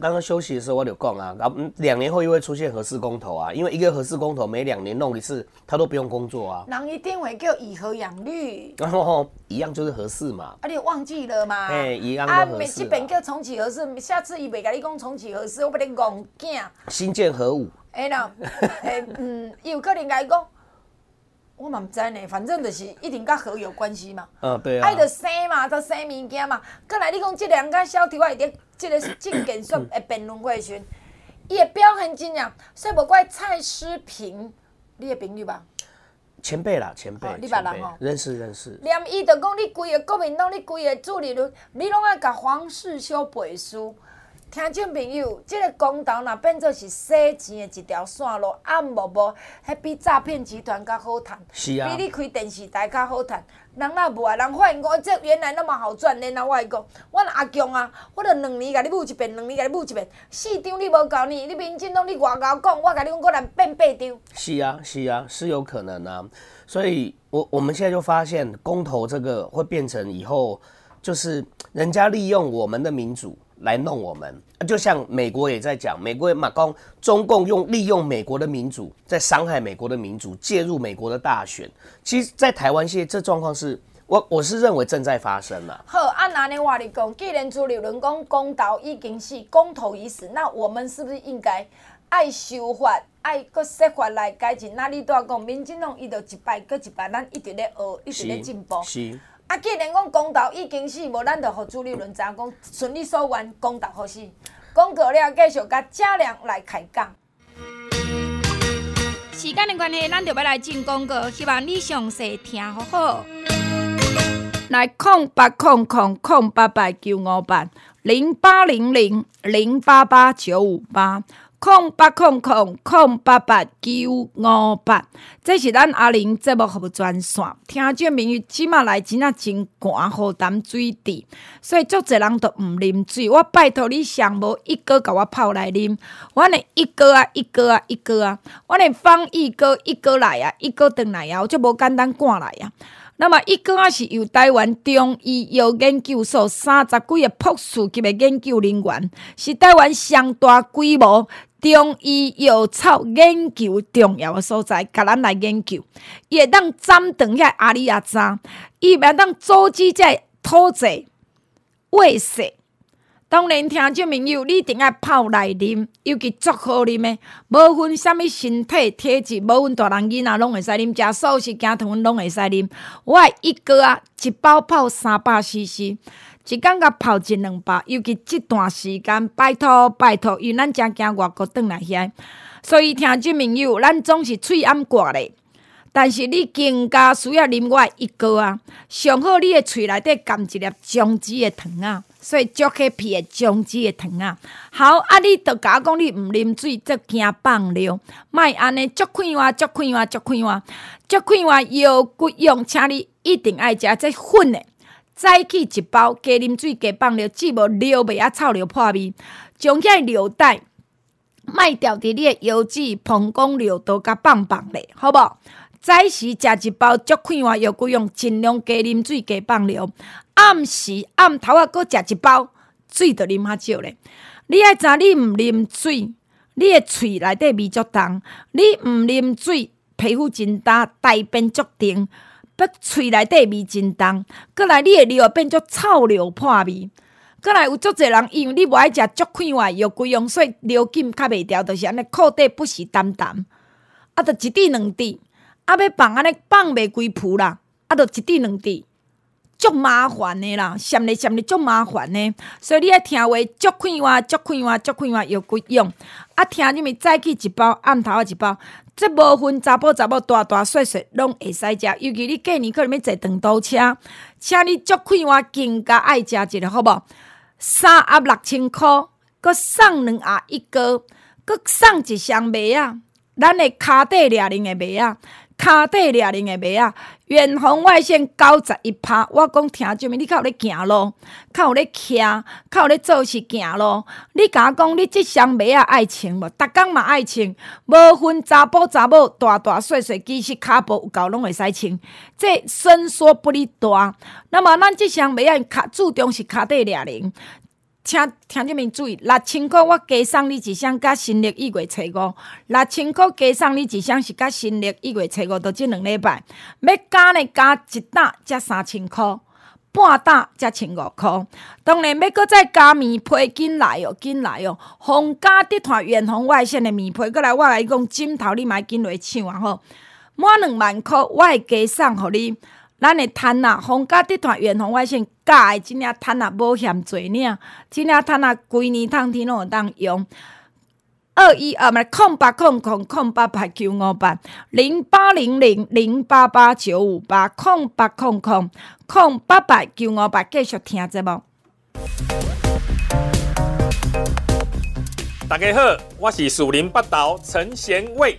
刚刚休息的时候我就讲啊，然后两年后又会出现核四公投啊，因为一个核四公投每两年弄一次，他都不用工作啊。人一定会叫以和养绿，然后一样就是核四嘛。啊，你忘记了吗？哎，一样啊，每次本叫重启核四，下次伊袂甲你讲重启核四，我把你戆囝。新建核武。哎喏，哎嗯，有可能甲伊讲。我嘛毋知呢，反正就是一定甲核有关系嘛。嗯，对啊。爱着生嘛，着生物件嘛。过来，你讲即两个小弟我伫即个证件说诶辩论会时，伊诶表现真样，所以无怪蔡诗平，你诶朋友吧？前辈啦，前辈。哦、你别人哦。认识认识。连伊着讲你规个国民党，你规个主力你你拢爱甲黄世修背书。听众朋友，这个公投若变做是洗钱的一条线路，啊无无，迄比诈骗集团较好赚，是啊，比你开电视台较好赚。人若无啊，人发现讲这原来那么好赚，然后我讲，我阿强啊，我着两年甲你募一遍，两年甲你募一遍，四张你无够呢，你民进党你外交讲，我甲你讲，可能变八张。是啊，是啊，是有可能啊。所以我我们现在就发现，公投这个会变成以后就是人家利用我们的民主。来弄我们，就像美国也在讲，美国也马公中共用利用美国的民主，在伤害美国的民主，介入美国的大选。其实，在台湾现在这状况是，我我是认为正在发生了。好，按哪里话你讲，既然主流人讲公投已经是公投已死，那我们是不是应该爱修法，爱个设法来改进？那你都要讲，民进党伊就一摆搁一摆，咱一直咧学，一直咧进步。是。啊，既然讲公道已经死，无咱就互主理论知影讲顺利说完公道好死。讲过了，继续甲嘉良来开讲。时间的关系，咱就要来进广告，希望你详细听好好。来空八空空空八八九五八零八零零零八八九五八。空八空空空八八九五八，这是咱阿玲节目服务专线。听众朋友，即马来真啊真寒，好淡水滴，所以足侪人都毋啉水。我拜托你上无一哥甲我泡来啉，我呢一哥啊一哥啊一哥啊，我呢放一哥一哥来啊，一哥转来啊，我就无简单赶来啊。那么一哥啊是由台湾中医药研究所三十几个博士级的研究人员，是台湾上大规模。中医药草研究重要的所在，甲咱来研究，伊会当斩断遐阿里亚扎，伊会当阻止遮土质胃势。当然，听众朋友，你一定爱泡来啉，尤其足好啉的，无分啥物身体体质，无分大人囡仔拢会使啉，食素食加糖拢会使啉。我一个啊，一包泡三百 CC。一工甲泡一两百，尤其这段时间，拜托拜托，因为咱正惊外国转来遐，所以听这朋友，咱总是喙暗挂咧。但是你更加需要啉我一个啊，上好你的喙内底含一粒姜子的糖啊，所以足起皮的姜子的糖啊。好，啊你着甲我讲你毋啉水，则惊放尿，莫安尼足快活，足快活，足快活，足快活腰骨用，请你一定爱食这粉的。早起一包，加啉水，加放尿，只无尿袂啊臭尿破味，将遐尿袋卖掉伫你诶腰子、膀胱尿道甲放放咧，好无？早时食一包，足快活又够用，尽量加啉水，加放尿。暗时暗头啊，搁食一包，水着啉较少咧。你爱知你毋啉水，你诶喙内底味足重，你毋啉水，皮肤真焦，大便足甜。要喙内底味真重，搁来你的尿变做臭尿破味，过来有足侪人因为你无爱食足快活药规用，所以尿紧较袂调，就是安尼裤底不时澹澹，啊，着一滴两滴，啊，要放安尼放袂规铺啦，啊，着一滴两滴，足麻烦诶啦，闪咧闪咧足麻烦诶，所以你爱听话足快活，足快活，足快活药规用，啊，听你咪早起一包，暗头仔一包。这无分查甫查某大大细细拢会使食，尤其你过年可能要坐长途车，请你足快活更加爱食一个，好无？三盒六千块，搁送两盒一个，搁送一箱麦啊，咱的骹底掠零的麦啊。骹底掠零的麦啊，远红外线九十一趴。我讲听就咪，你较有咧行路，较有咧徛，较有咧做事行路。你甲我讲，你即双麦啊爱穿无？逐工嘛爱穿，无分查甫查某，大大细细，其实骹步有够拢会使穿。这伸缩不离大。那么咱即双麦啊，较注重是骹底掠零。请听这边注意，六千块我加送你一箱，甲新历一月初五。六千块加送你一箱是甲新历一月初五，都这两礼拜。要加呢加一担才三千块，半担才千五块。当然要搁再加棉被，紧来哦，紧来哦。红家的团远红外线的棉被，过来我来讲，枕头你买紧来抢啊吼，满两万块我会加送互你。咱的毯啊，皇家集团远红外线加的真正毯啊，无嫌济领，真正毯啊，规年通天拢有当用。二一二嘛，空八空空空八八九五八零八零零零八八九五八空八空空空八八九五八，继续听节目。大家好，我是树林八岛陈贤伟。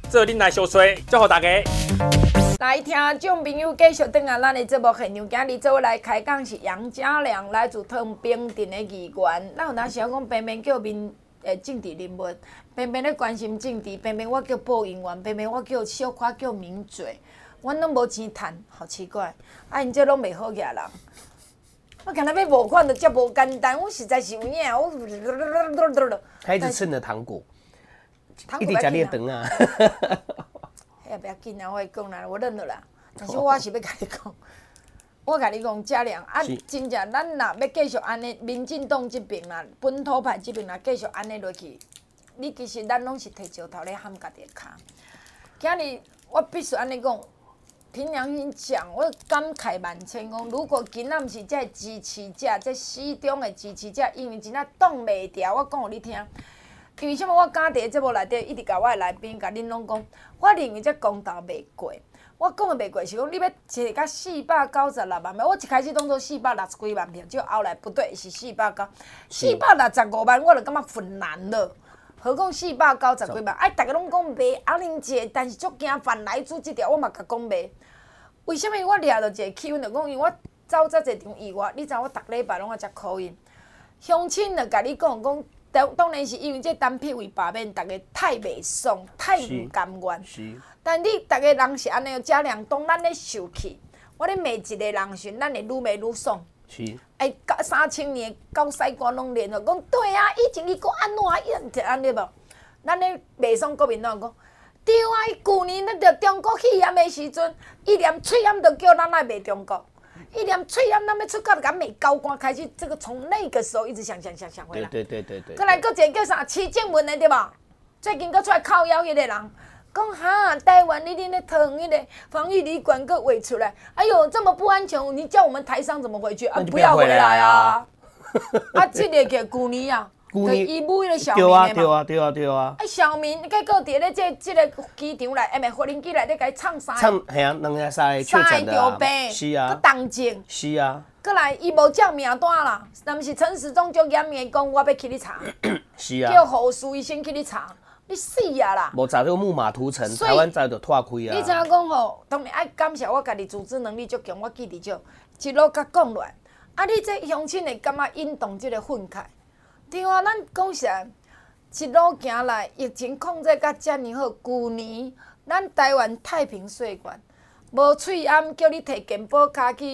做恁来相随，祝福大家。来听众朋友继续登啊咱的节目现场，今日做来开讲是杨家良来自汤平镇的议员，咱有当时讲平平叫民。诶，政治人物，偏偏咧关心政治，偏偏我叫报应员，偏偏我叫小可叫名嘴，阮拢无钱趁，好奇怪，啊，因这拢袂好个人，我看他要无款都遮无简单，我实在是有影，我，他一直蹭着糖果，糖果一直食你的啊，哎呀，不要紧啊，我讲啦，我认了啦，但是我是要甲你讲。我甲你讲，嘉良啊，真正咱若要继续安尼，民进党这边啦，本土派这边啦，继续安尼落去，你其实咱拢是摕石头咧撼家己的骹。今日我必须安尼讲，凭良心讲，我感慨万千。讲如果今仔毋是这支持者，这始终的支持者，因为真正挡袂牢。我讲互你听，因为什么？我敢伫节目内底一直甲我的来宾甲恁拢讲，我认为这公道袂过。我讲的袂过是讲，你要摕甲四百九十六万票，我一开始当做四百六十几万票，就后来不对，是四百九，四百六十五万，我就感觉困难了。何况四百九十几万，哎，逐个拢讲卖阿玲姐，但是足惊反莱猪这条，我嘛甲讲袂。为什物我掠到一个气氛，就讲因为我走遮一场意外，你知我逐礼拜拢爱食苦饮，乡亲就甲你讲讲，当当然是因为这单片为罢免，逐个太袂爽，太毋甘愿。但你逐个人是安尼，遮两当咱咧受气，我咧骂一个人时，咱会愈骂愈爽。是。哎，三千年到西关拢连了，讲对啊，以前伊讲安怎伊就安尼无？咱咧骂爽国民党讲，对啊，伊旧年咱着中国肺炎的时阵，伊连喙炎都叫咱来骂中国，伊连喙炎咱要出国就甲骂高官，开始这个从那个时候一直想想想想回来。对对对对对。阁来搁一个叫啥？七建文的对吧？最近搁出来靠妖迄个人。讲哈，台湾你恁的疼迄个防疫旅馆搁围出来，哎呦，这么不安全，你叫我们台商怎么回去啊？不要回来啊！啊，这个叫旧年啊，旧年伊母迄个小明。对啊，对啊，对啊，对啊。啊，小明，结果伫咧即即个机场内，哎咪，无人机内底甲伊唱三？唱系啊，两个三个确诊的啊。是啊。阁动静。是啊。过来，伊无照名单啦，但是陈时中就严严讲，我要去你查。是啊。叫护士医生去你查。你死啊啦！无早就木马屠城，台湾早就脱开啊！你知影讲吼，当然爱感谢我家己组织能力足强，我记得少一路甲讲落来。啊，你这乡亲会感觉引动即个愤慨？对啊，咱讲实，一路行来，疫情控制甲遮尔好，旧年咱台湾太平岁月。无喙暗，叫你摕健保卡去，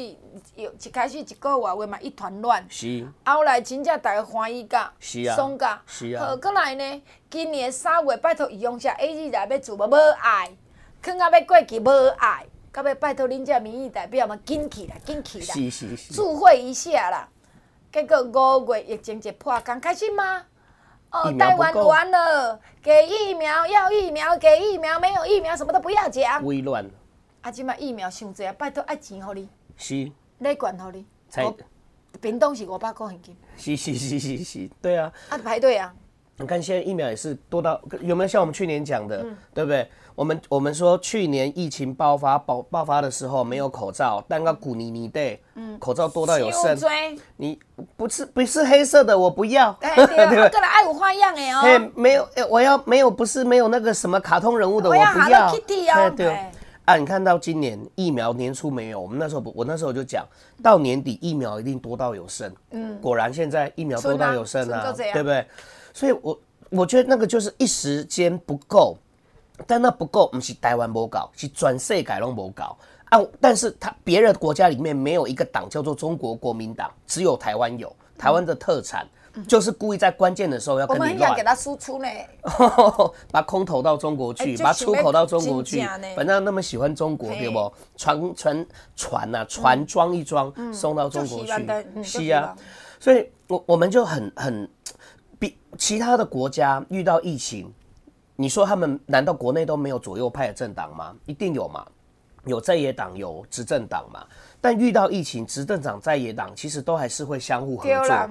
一开始一个月话嘛一团乱。是。后来真正大家欢喜甲，是啊，爽甲。是啊。好，过来呢，今年三月拜托用下 A 二来要做无无爱，囥啊要过期无爱，到尾拜托恁遮民意代表嘛，紧起来，紧起来。是是是。聚会一下啦，结果五月疫情一破，刚开心吗？哦，台湾完了，给疫苗，要疫苗，给疫苗，没有疫苗，什么都不要讲。微乱。啊！即摆疫苗伤济啊，拜托爱钱互你，是，来管互你。才，屏东是五百块现金。是是是是是，对啊。啊，排队啊！你看现在疫苗也是多到，有没有像我们去年讲的，嗯、对不对？我们我们说去年疫情爆发爆爆发的时候没有口罩，但个古尼尼对，嗯，口罩多到有剩。你不是不是黑色的，我不要。对 对，个人爱有花样哎哦。嘿，没有，我要没有，不是没有那个什么卡通人物的，我，不要。Kitty 哦，对。啊，你看到今年疫苗年初没有，我们那时候不，我那时候就讲，到年底疫苗一定多到有剩。嗯，果然现在疫苗多到有剩啊，对不对？所以我我觉得那个就是一时间不够，但那不够不是台湾没搞，是全世界拢没搞啊。但是他别的国家里面没有一个党叫做中国国民党，只有台湾有，台湾的特产。嗯就是故意在关键的时候要跟你乱。我们很想给他输出呢，把空投到中国去，把出口到中国去。反正那么喜欢中国，对不？船船船呐，船装一装送到中国去。是啊，所以我我们就很很比其他的国家遇到疫情，你说他们难道国内都没有左右派的政党吗？一定有嘛，有在野党，有执政党嘛。但遇到疫情，执政党在野党其实都还是会相互合作。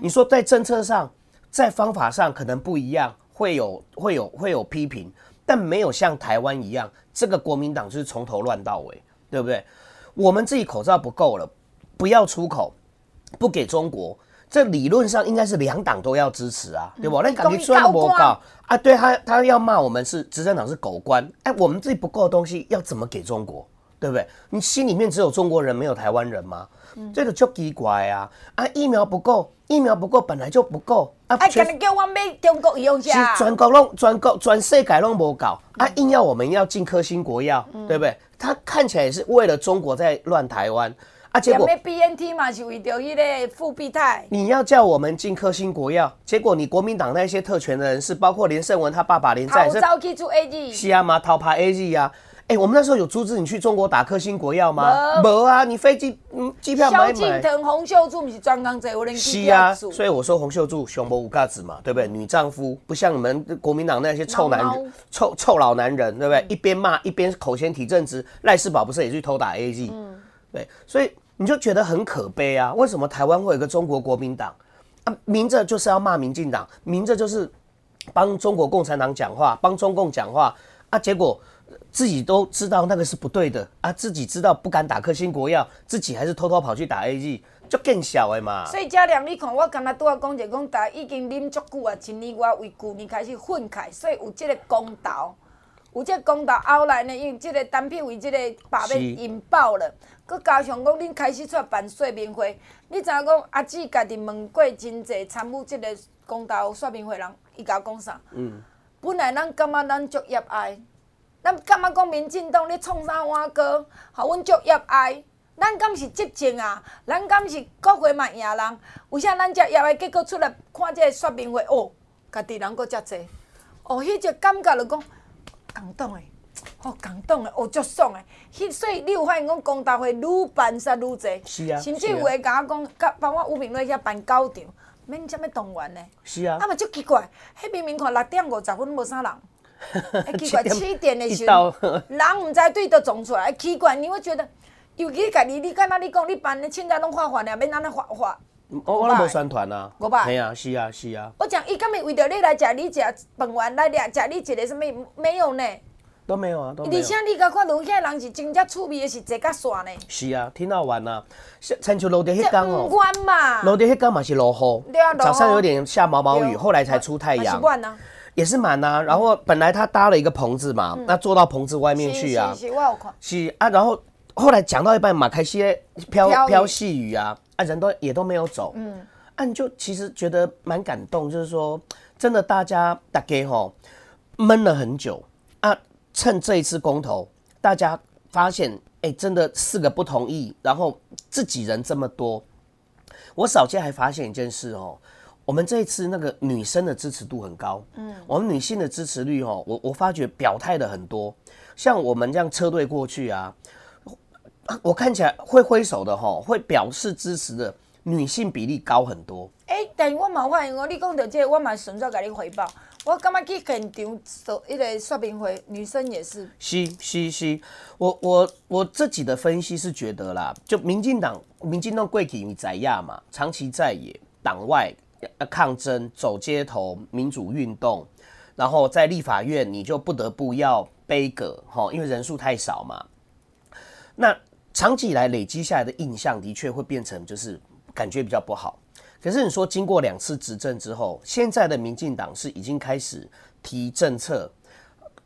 你说在政策上，在方法上可能不一样，会有会有会有批评，但没有像台湾一样，这个国民党就是从头乱到尾，对不对？我们自己口罩不够了，不要出口，不给中国，这理论上应该是两党都要支持啊，对不？那感觉虽然不够啊，对他他要骂我们是执政党是狗官，哎，我们自己不够的东西要怎么给中国？对不对？你心里面只有中国人，没有台湾人吗？嗯、这个就奇怪啊！啊，疫苗不够，疫苗不够，本来就不够啊！哎，叫你叫我买中国用下，全国拢全国全世界拢无够啊！硬要我们要进科兴国药，嗯、对不对？他看起来也是为了中国在乱台湾啊！结果 B N T 嘛是为了那个复必泰，你要叫我们进科兴国药，结果你国民党那些特权的人士，包括连胜文他爸爸连在是，逃走去做 A G，是啊嘛，逃跑 A G 呀。哎、欸，我们那时候有阻止你去中国打科兴国药吗？没啊，你飞机嗯机票买买。萧敬腾、洪秀柱不是专讲这，我连。是啊，所以我说洪秀柱胸部无价值嘛，对不对？女丈夫不像你们国民党那些臭男人、猫猫臭臭老男人，对不对？嗯、一边骂一边口嫌体正直。赖世宝不是也去偷打 A G？嗯，对，所以你就觉得很可悲啊。为什么台湾会有一个中国国民党啊？明着就是要骂民进党，明着就是帮中国共产党讲话，帮中共讲话啊，结果。自己都知道那个是不对的啊，自己知道不敢打克星国药，自己还是偷偷跑去打 A G，就更小的嘛。所以嘉良，你看我刚才都要讲一个，讲大家已经啉足久啊，今年我为旧年开始愤慨，所以有这个公道，有这个公道后来呢，因为这个单片为这个把面引爆了，佮加上讲恁开始出来办说明会，你知影讲阿姊家己问过真济参与即个公道说明会人，伊甲我讲啥？嗯。本来咱感觉咱足业爱。咱感觉讲民进党咧创啥碗糕，互阮足业爱。咱敢是执政啊？咱敢是国会嘛赢人？为啥咱遮业爱结果出来看即个说明会？哦，家己人阁遮济。哦，迄个感觉就讲感动诶，哦，感动诶，哦，足爽诶。迄所以你有发现讲公大会愈办煞愈济。是啊。甚至有诶甲我讲，甲帮我吴明瑞遐办九场，免啥物动员呢？是啊。啊嘛足奇怪，迄明明看六点五十分无啥人。哎，奇怪，七点的时候，人毋知对都撞出来，奇怪，你会觉得，尤其家己，你敢若你讲，你办的凊彩拢发饭了，免安尼发发。我我拢无宣传啊。五百。系啊，是啊，是啊。我讲，伊敢咪为着你来食，你食饭完来掠食你一个什物？没有呢。都没有啊，都。而且你甲看，楼下人是真正趣味的，是坐甲线呢。是啊，挺好玩啊。参像落地迄天哦。关嘛。落地迄天嘛是落雨。对啊，早上有点下毛毛雨，后来才出太阳。也是满啊，然后本来他搭了一个棚子嘛，嗯、那坐到棚子外面去啊，是，是，是，是啊，然后后来讲到一半嘛，开始飘飘细雨啊，啊人都也都没有走，嗯，啊你就其实觉得蛮感动，就是说真的大家大家吼闷了很久啊，趁这一次公投，大家发现哎、欸、真的四个不同意，然后自己人这么多，我少见还发现一件事哦。我们这一次那个女生的支持度很高，嗯，我们女性的支持率哦，我我发觉表态的很多，像我们这样车队过去啊，我看起来会挥手的哈，会表示支持的女性比例高很多。哎、欸，但我冇发现哦，你讲到这个，我蛮顺便给你回报，我刚刚去现场说一个说明会，女生也是。是是是，我我我自己的分析是觉得啦，就民进党，民进党贵体在亚嘛，长期在野，党外。抗争、走街头、民主运动，然后在立法院，你就不得不要杯葛，哈，因为人数太少嘛。那长期以来累积下来的印象，的确会变成就是感觉比较不好。可是你说经过两次执政之后，现在的民进党是已经开始提政策、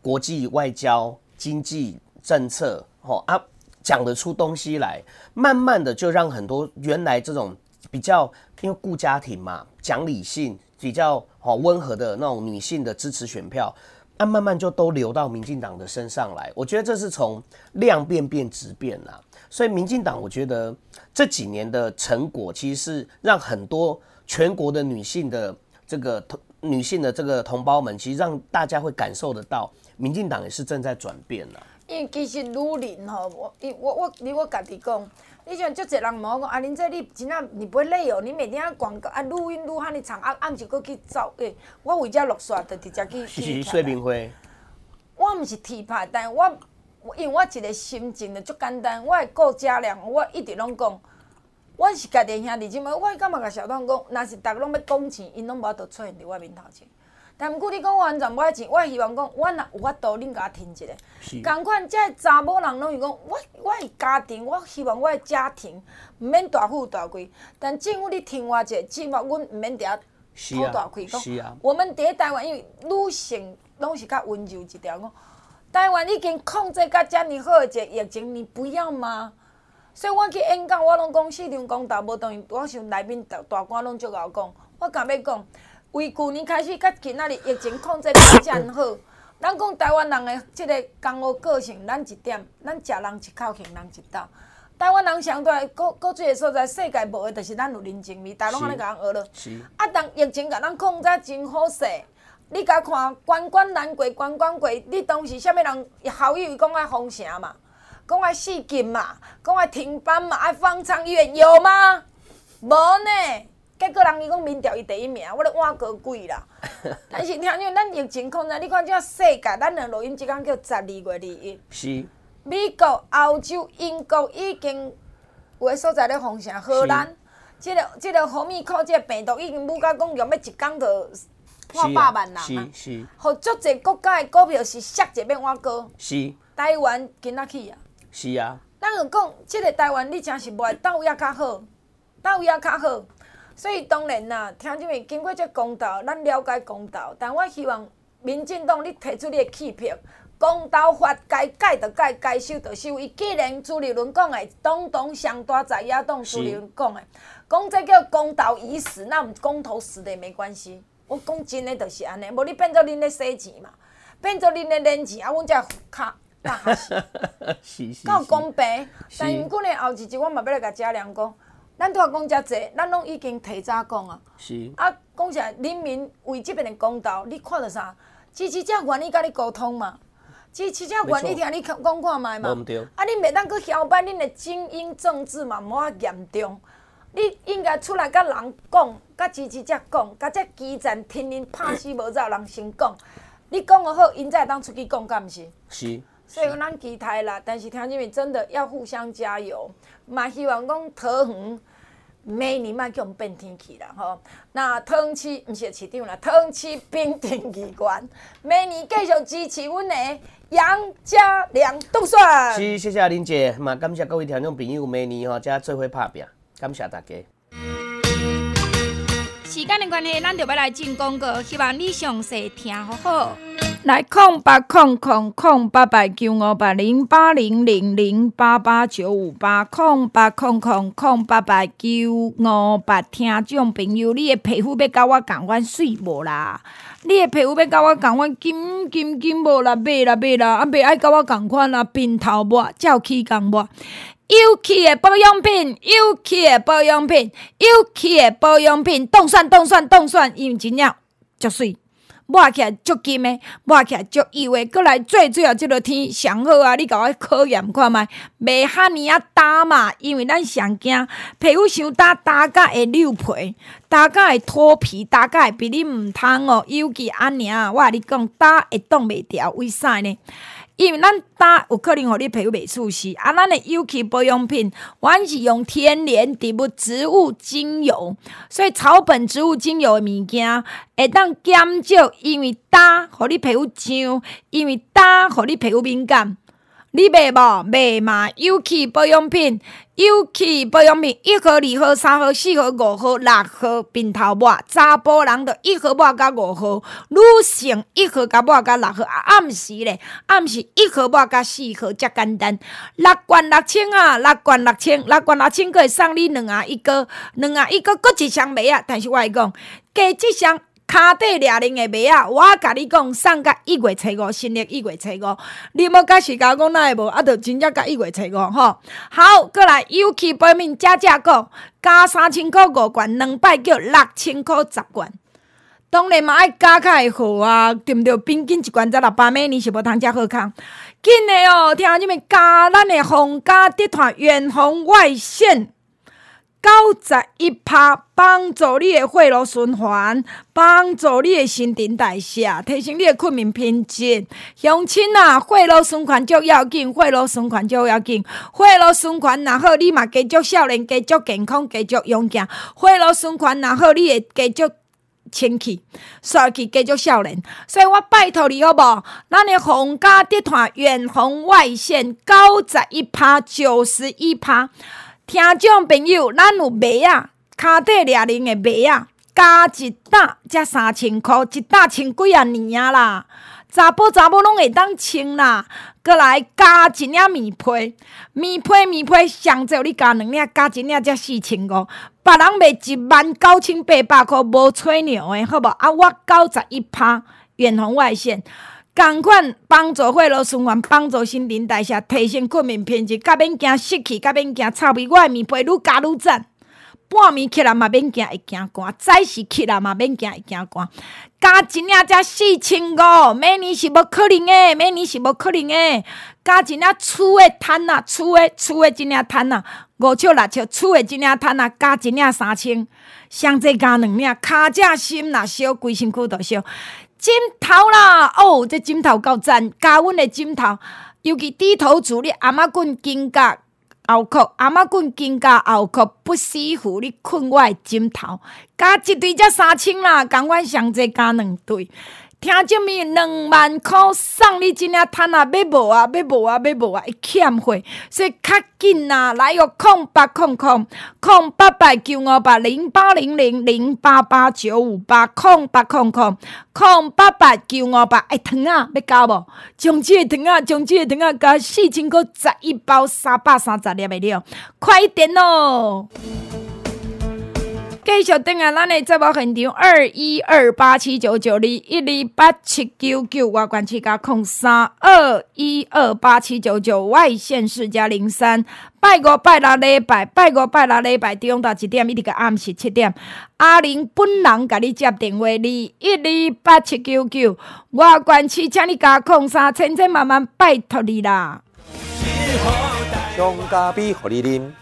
国际外交、经济政策，哈啊，讲得出东西来，慢慢的就让很多原来这种。比较因为顾家庭嘛，讲理性，比较好温和的那种女性的支持选票，那慢慢就都流到民进党的身上来。我觉得这是从量变变质变啦。所以民进党，我觉得这几年的成果，其实是让很多全国的女性的这个同女性的这个同胞们，其实让大家会感受得到，民进党也是正在转变了。因为其实女人哈，我我我你我家己讲。你像足侪人问我讲，啊，恁这你真啊，你不会累哦？你每天广告啊录音录哈尼长，啊暗时搁去走诶。我为遮录煞，就直接去去说明会。我毋是提派，但我因为我一个心情就足简单，我会顾家良，我一直拢讲，我是家己兄弟姊妹，我感觉甲小东讲，若是逐个拢要讲钱，因拢无法度出现伫我面头前。但毋过你讲我完全无爱钱，我希望讲，我若有法度，恁甲我听一个。共款即个查某人拢是讲，我我的家庭，我希望我的家庭毋免大富大贵。但政府你听我一下，起码阮毋免伫遐讨大亏。是啊。我们伫台湾，因为女性拢是较温柔一点。讲台湾已经控制到遮尔好个一个疫情，你不要吗？所以我去演讲，我拢讲市场公道无等于我想内面大大官拢足敖讲，我敢要讲。为旧年开始，甲今仔日疫情控制到遮尔好。咱讲台湾人的即个江湖个性，咱一点，咱食人一口，行人一道。台湾人相对国国际个所在，世界无的，就是咱有人情味，大家拢安尼甲人学了。是。啊，当疫情甲咱控制真好势，你甲看关关难过关关过，你当时啥物人好友讲爱封城嘛，讲爱四禁嘛，讲爱停班嘛，爱放长医院有吗？无呢。结果人伊讲民调伊第一名，我咧换过鬼啦。但是听讲咱疫情控制，你看这世界，咱的录音即间叫十二月二一。是。美国、欧洲、英国已经有诶所在咧封城，荷兰，即、这个即、这个红米克即个病毒已经无甲讲用要一工就破百万人啊。是是。互足侪国家的股票是摔一变碗高。是。台湾今仔去啊。是啊。咱就讲，即个台湾你真是无倒位较好，倒位较好。所以当然啦，听即面经过这公道，咱了解公道。但我希望民进党你提出你的弃票，公道法该改就改，该修就修。伊既然朱立伦讲的，党党上大在野党朱立伦讲的，讲这叫公道已死，那我们公投死的也没关系。我讲真诶就是安尼，无你变做恁咧洗钱嘛，变做恁咧领钱，啊，阮才卡大下死。是是。够公平，但毋过呢，后一集我嘛要来甲嘉良讲。咱拄仔讲遮济，咱拢已经提早讲啊。是。啊，讲起来，人民为即边的公道，你看到啥？支持者愿意甲你沟通嘛？支持者愿意听你讲看觅嘛？啊，你袂当去嚣摆恁的精英政治嘛？无遐严重。你应该出来甲人讲，甲支持者讲，甲这基层听恁拍死无走人先讲。你讲个好，因才会当出去讲，敢毋是？是。所以咱期待啦，但是听众们真的要互相加油，嘛希望讲桃园明年莫叫我们变天气啦吼。那桃园市毋是市长啦，桃园市平定机关明年继续支持阮的杨家良当选。是，谢谢林姐，嘛感谢各位听众朋友，明年吼才做伙拍拼，感谢大家。时间的关系，咱就要来进广告，希望你详细听好好。来空八空空空八八九五八零八零零零八八九五八空八空空空八八九五八，听众朋友，你的皮肤要甲我共款水无啦？你的皮肤要甲我共款金金金无啦？买啦买啦，啊袂爱甲我共款啦，平头抹照起共抹，有气的保养品，有气的保养品，有气的保养品，冻蒜冻蒜冻蒜，因为真正足水。抹起来足金诶，抹起来足油诶，过来最主要即个天上好啊！你甲我考验看觅，袂遐尔啊焦嘛？因为咱上惊皮肤伤焦，焦甲会溜皮，焦甲会脱皮，焦甲会比你毋通哦。尤其安尼啊，我甲你讲，焦会挡袂牢，为啥呢？因为咱焦有可能互你皮肤袂舒适，啊，咱的尤其保养品，阮是用天然植物植物精油，所以草本植物精油的物件会当减少因为焦互你皮肤痒，因为焦互你皮肤敏感。你卖无？卖嘛？有机保养品，有机保养品，一盒、二盒、三盒、四盒、五盒、六盒，平头抹。查甫人的一盒抹甲五盒，女性一盒甲抹甲六盒。暗时咧，暗时一盒抹甲四盒，遮简单。六罐六千啊，六罐六千，六罐六千，佫会送你两盒一个，两盒一个，佫一箱麦啊。但是我会讲，加一箱。卡底俩零的麦啊，我甲你讲，送甲一月初五，新历一月初五，你莫甲时间讲哪会无，啊，着真正甲一月初五吼。好，过来有机保养加价购，加三千块五罐，两摆叫六千块十罐。当然嘛爱加较会好啊，对毋对？平均一罐才六百美，你是无通遮好康。紧的哦，听啥物？加咱的红家地团远红外线。九十一趴，帮助你的血液循环，帮助你的新陈代谢，提升你的睡眠品质。乡亲啊，血液循环就要紧，血液循环就要紧。血液循环若好，你嘛继续少年，继续健康，继续勇健。血液循环若好，你会继续清气，帅气，继续少年。所以我拜托你，好无？咱的红家集团远红外线九十一趴，九十一趴。听众朋友，咱有袜啊，骹底掠零的袜啊，加一担才三千块，一担穿几啊年啊啦？查甫查某拢会当穿啦。过来加一领棉被，棉被棉被上少你加两领，加一领才四千五。别人卖一万九千八百块，无吹牛的，好无？啊，我九十一趴远红外线。共款帮助血液循环，帮助新陈代谢，提升睡眠品质，甲免惊失去，甲免惊臭味，我诶棉被愈加愈赞。半暝起来嘛免惊会惊寒，早时起来嘛免惊会惊寒。加一领才四千五，明年是无可能诶，明年是无可能诶。加一领厝诶摊啊，厝诶厝诶一领摊啊，五尺六尺厝诶一领摊啊，加一领三千，上济加两领，骹只心若烧，规身躯都烧。枕头啦，哦，这枕头够赞，加阮诶枕头，尤其低头族，你阿妈滚金甲后壳，阿妈滚金甲后壳，不舒服你困我诶枕头，加一堆才三千啦，共阮上济加两对。听证明两万块送你真领摊啊！要无啊？要无啊？要无啊？会欠费，所以较紧啊！来哦，空八空空空八八九五八零八零零零八八九五八空八空空空八八九五八哎，糖啊，要加无？将这个糖啊，将这个糖啊，加四千个十一包三百三十粒的了，快一点哦！继续等下，咱的节目现场二一二八七九九二一二八七九九外关七加空三二一二八七九九外线四加零三拜五拜六礼拜拜五拜六礼拜中到一点一直到暗时七点，阿玲本人甲你接电话二一二八七九九外关七，请你加空三千千万万拜托你啦！将咖啡给你啉。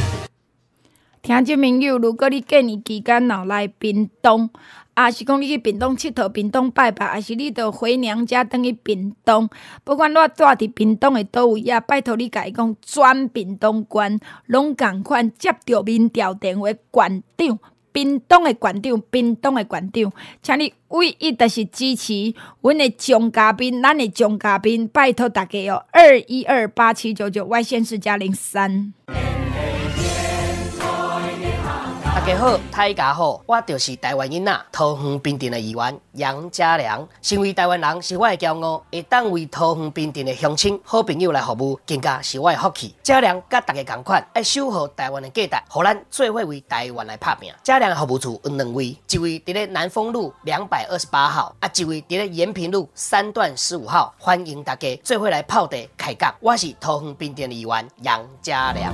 听众朋友，如果你过年期间老来屏东，啊是讲你去屏东佚佗、屏东拜拜，还是你着回娘家等于屏东，不管我住伫屏东的倒位啊，拜托你甲伊讲转屏东关，拢共款接到民调电话，馆长，冰冻的馆长，冰冻的馆长，请你唯一就是支持阮的江嘉宾，咱的江嘉宾，拜托大家哦，二一二八七九九外线四加零三。大家好，大家好，我就是台湾囡仔桃园平镇的议员杨家良。身为台湾人是我的骄傲，会当为桃园平镇的乡亲、好朋友来服务，更加是我的福气。家良甲大家同款，爱守护台湾的价值，互咱做伙为台湾来拍拼。家良的服务处有两位，一位伫咧南丰路两百二十八号，啊，一位伫咧延平路三段十五号。欢迎大家做伙来泡茶开讲。我是桃园平镇的议员杨家良。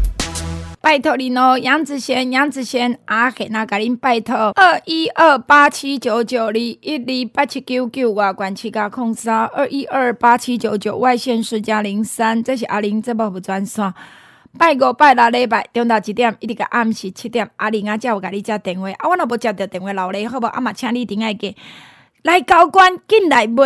拜托您哦，杨子贤，杨子贤，阿贤那甲恁拜托，二一二八七九九二一二八七九九外关七加空三二一二八七九九外线四加零三，这是阿玲这部不专线。拜五拜六礼拜中昼一点，一直到暗时七点，阿玲啊才有甲你接电话，啊我若无接到电话留咧，好无？阿嘛请你顶爱个来交关进来买。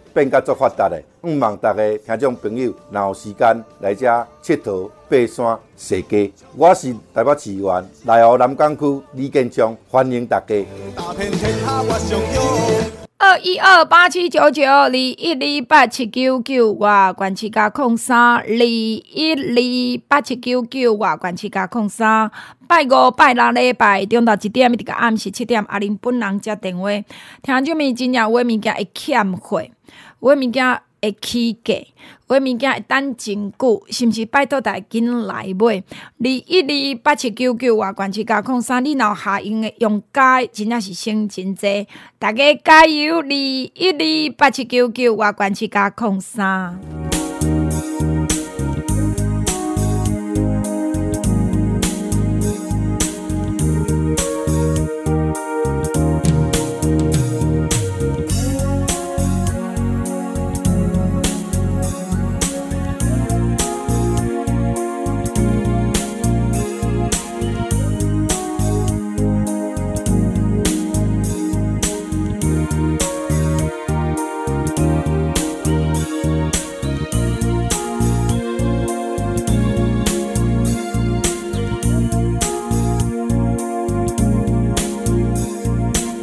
变甲足发达的。希望大家听众朋友，若有时间来这佚佗、爬山、逛街。我是台北市员内湖南港区李建昌，欢迎大家。二一二八七九九二一二八七九九外关七加空三二一二八七九九外关七加空三。拜五拜六礼拜中到一点？一个暗时七点，阿玲本人接电话，听这面真正有物件会欠费，有物件会起价，买物件会等真久，是毋是拜托大家紧来买二一二八七九九外关七加空三，你若有下用诶用家真正是省真济，大家加油！二一二八七九九外关七加空三。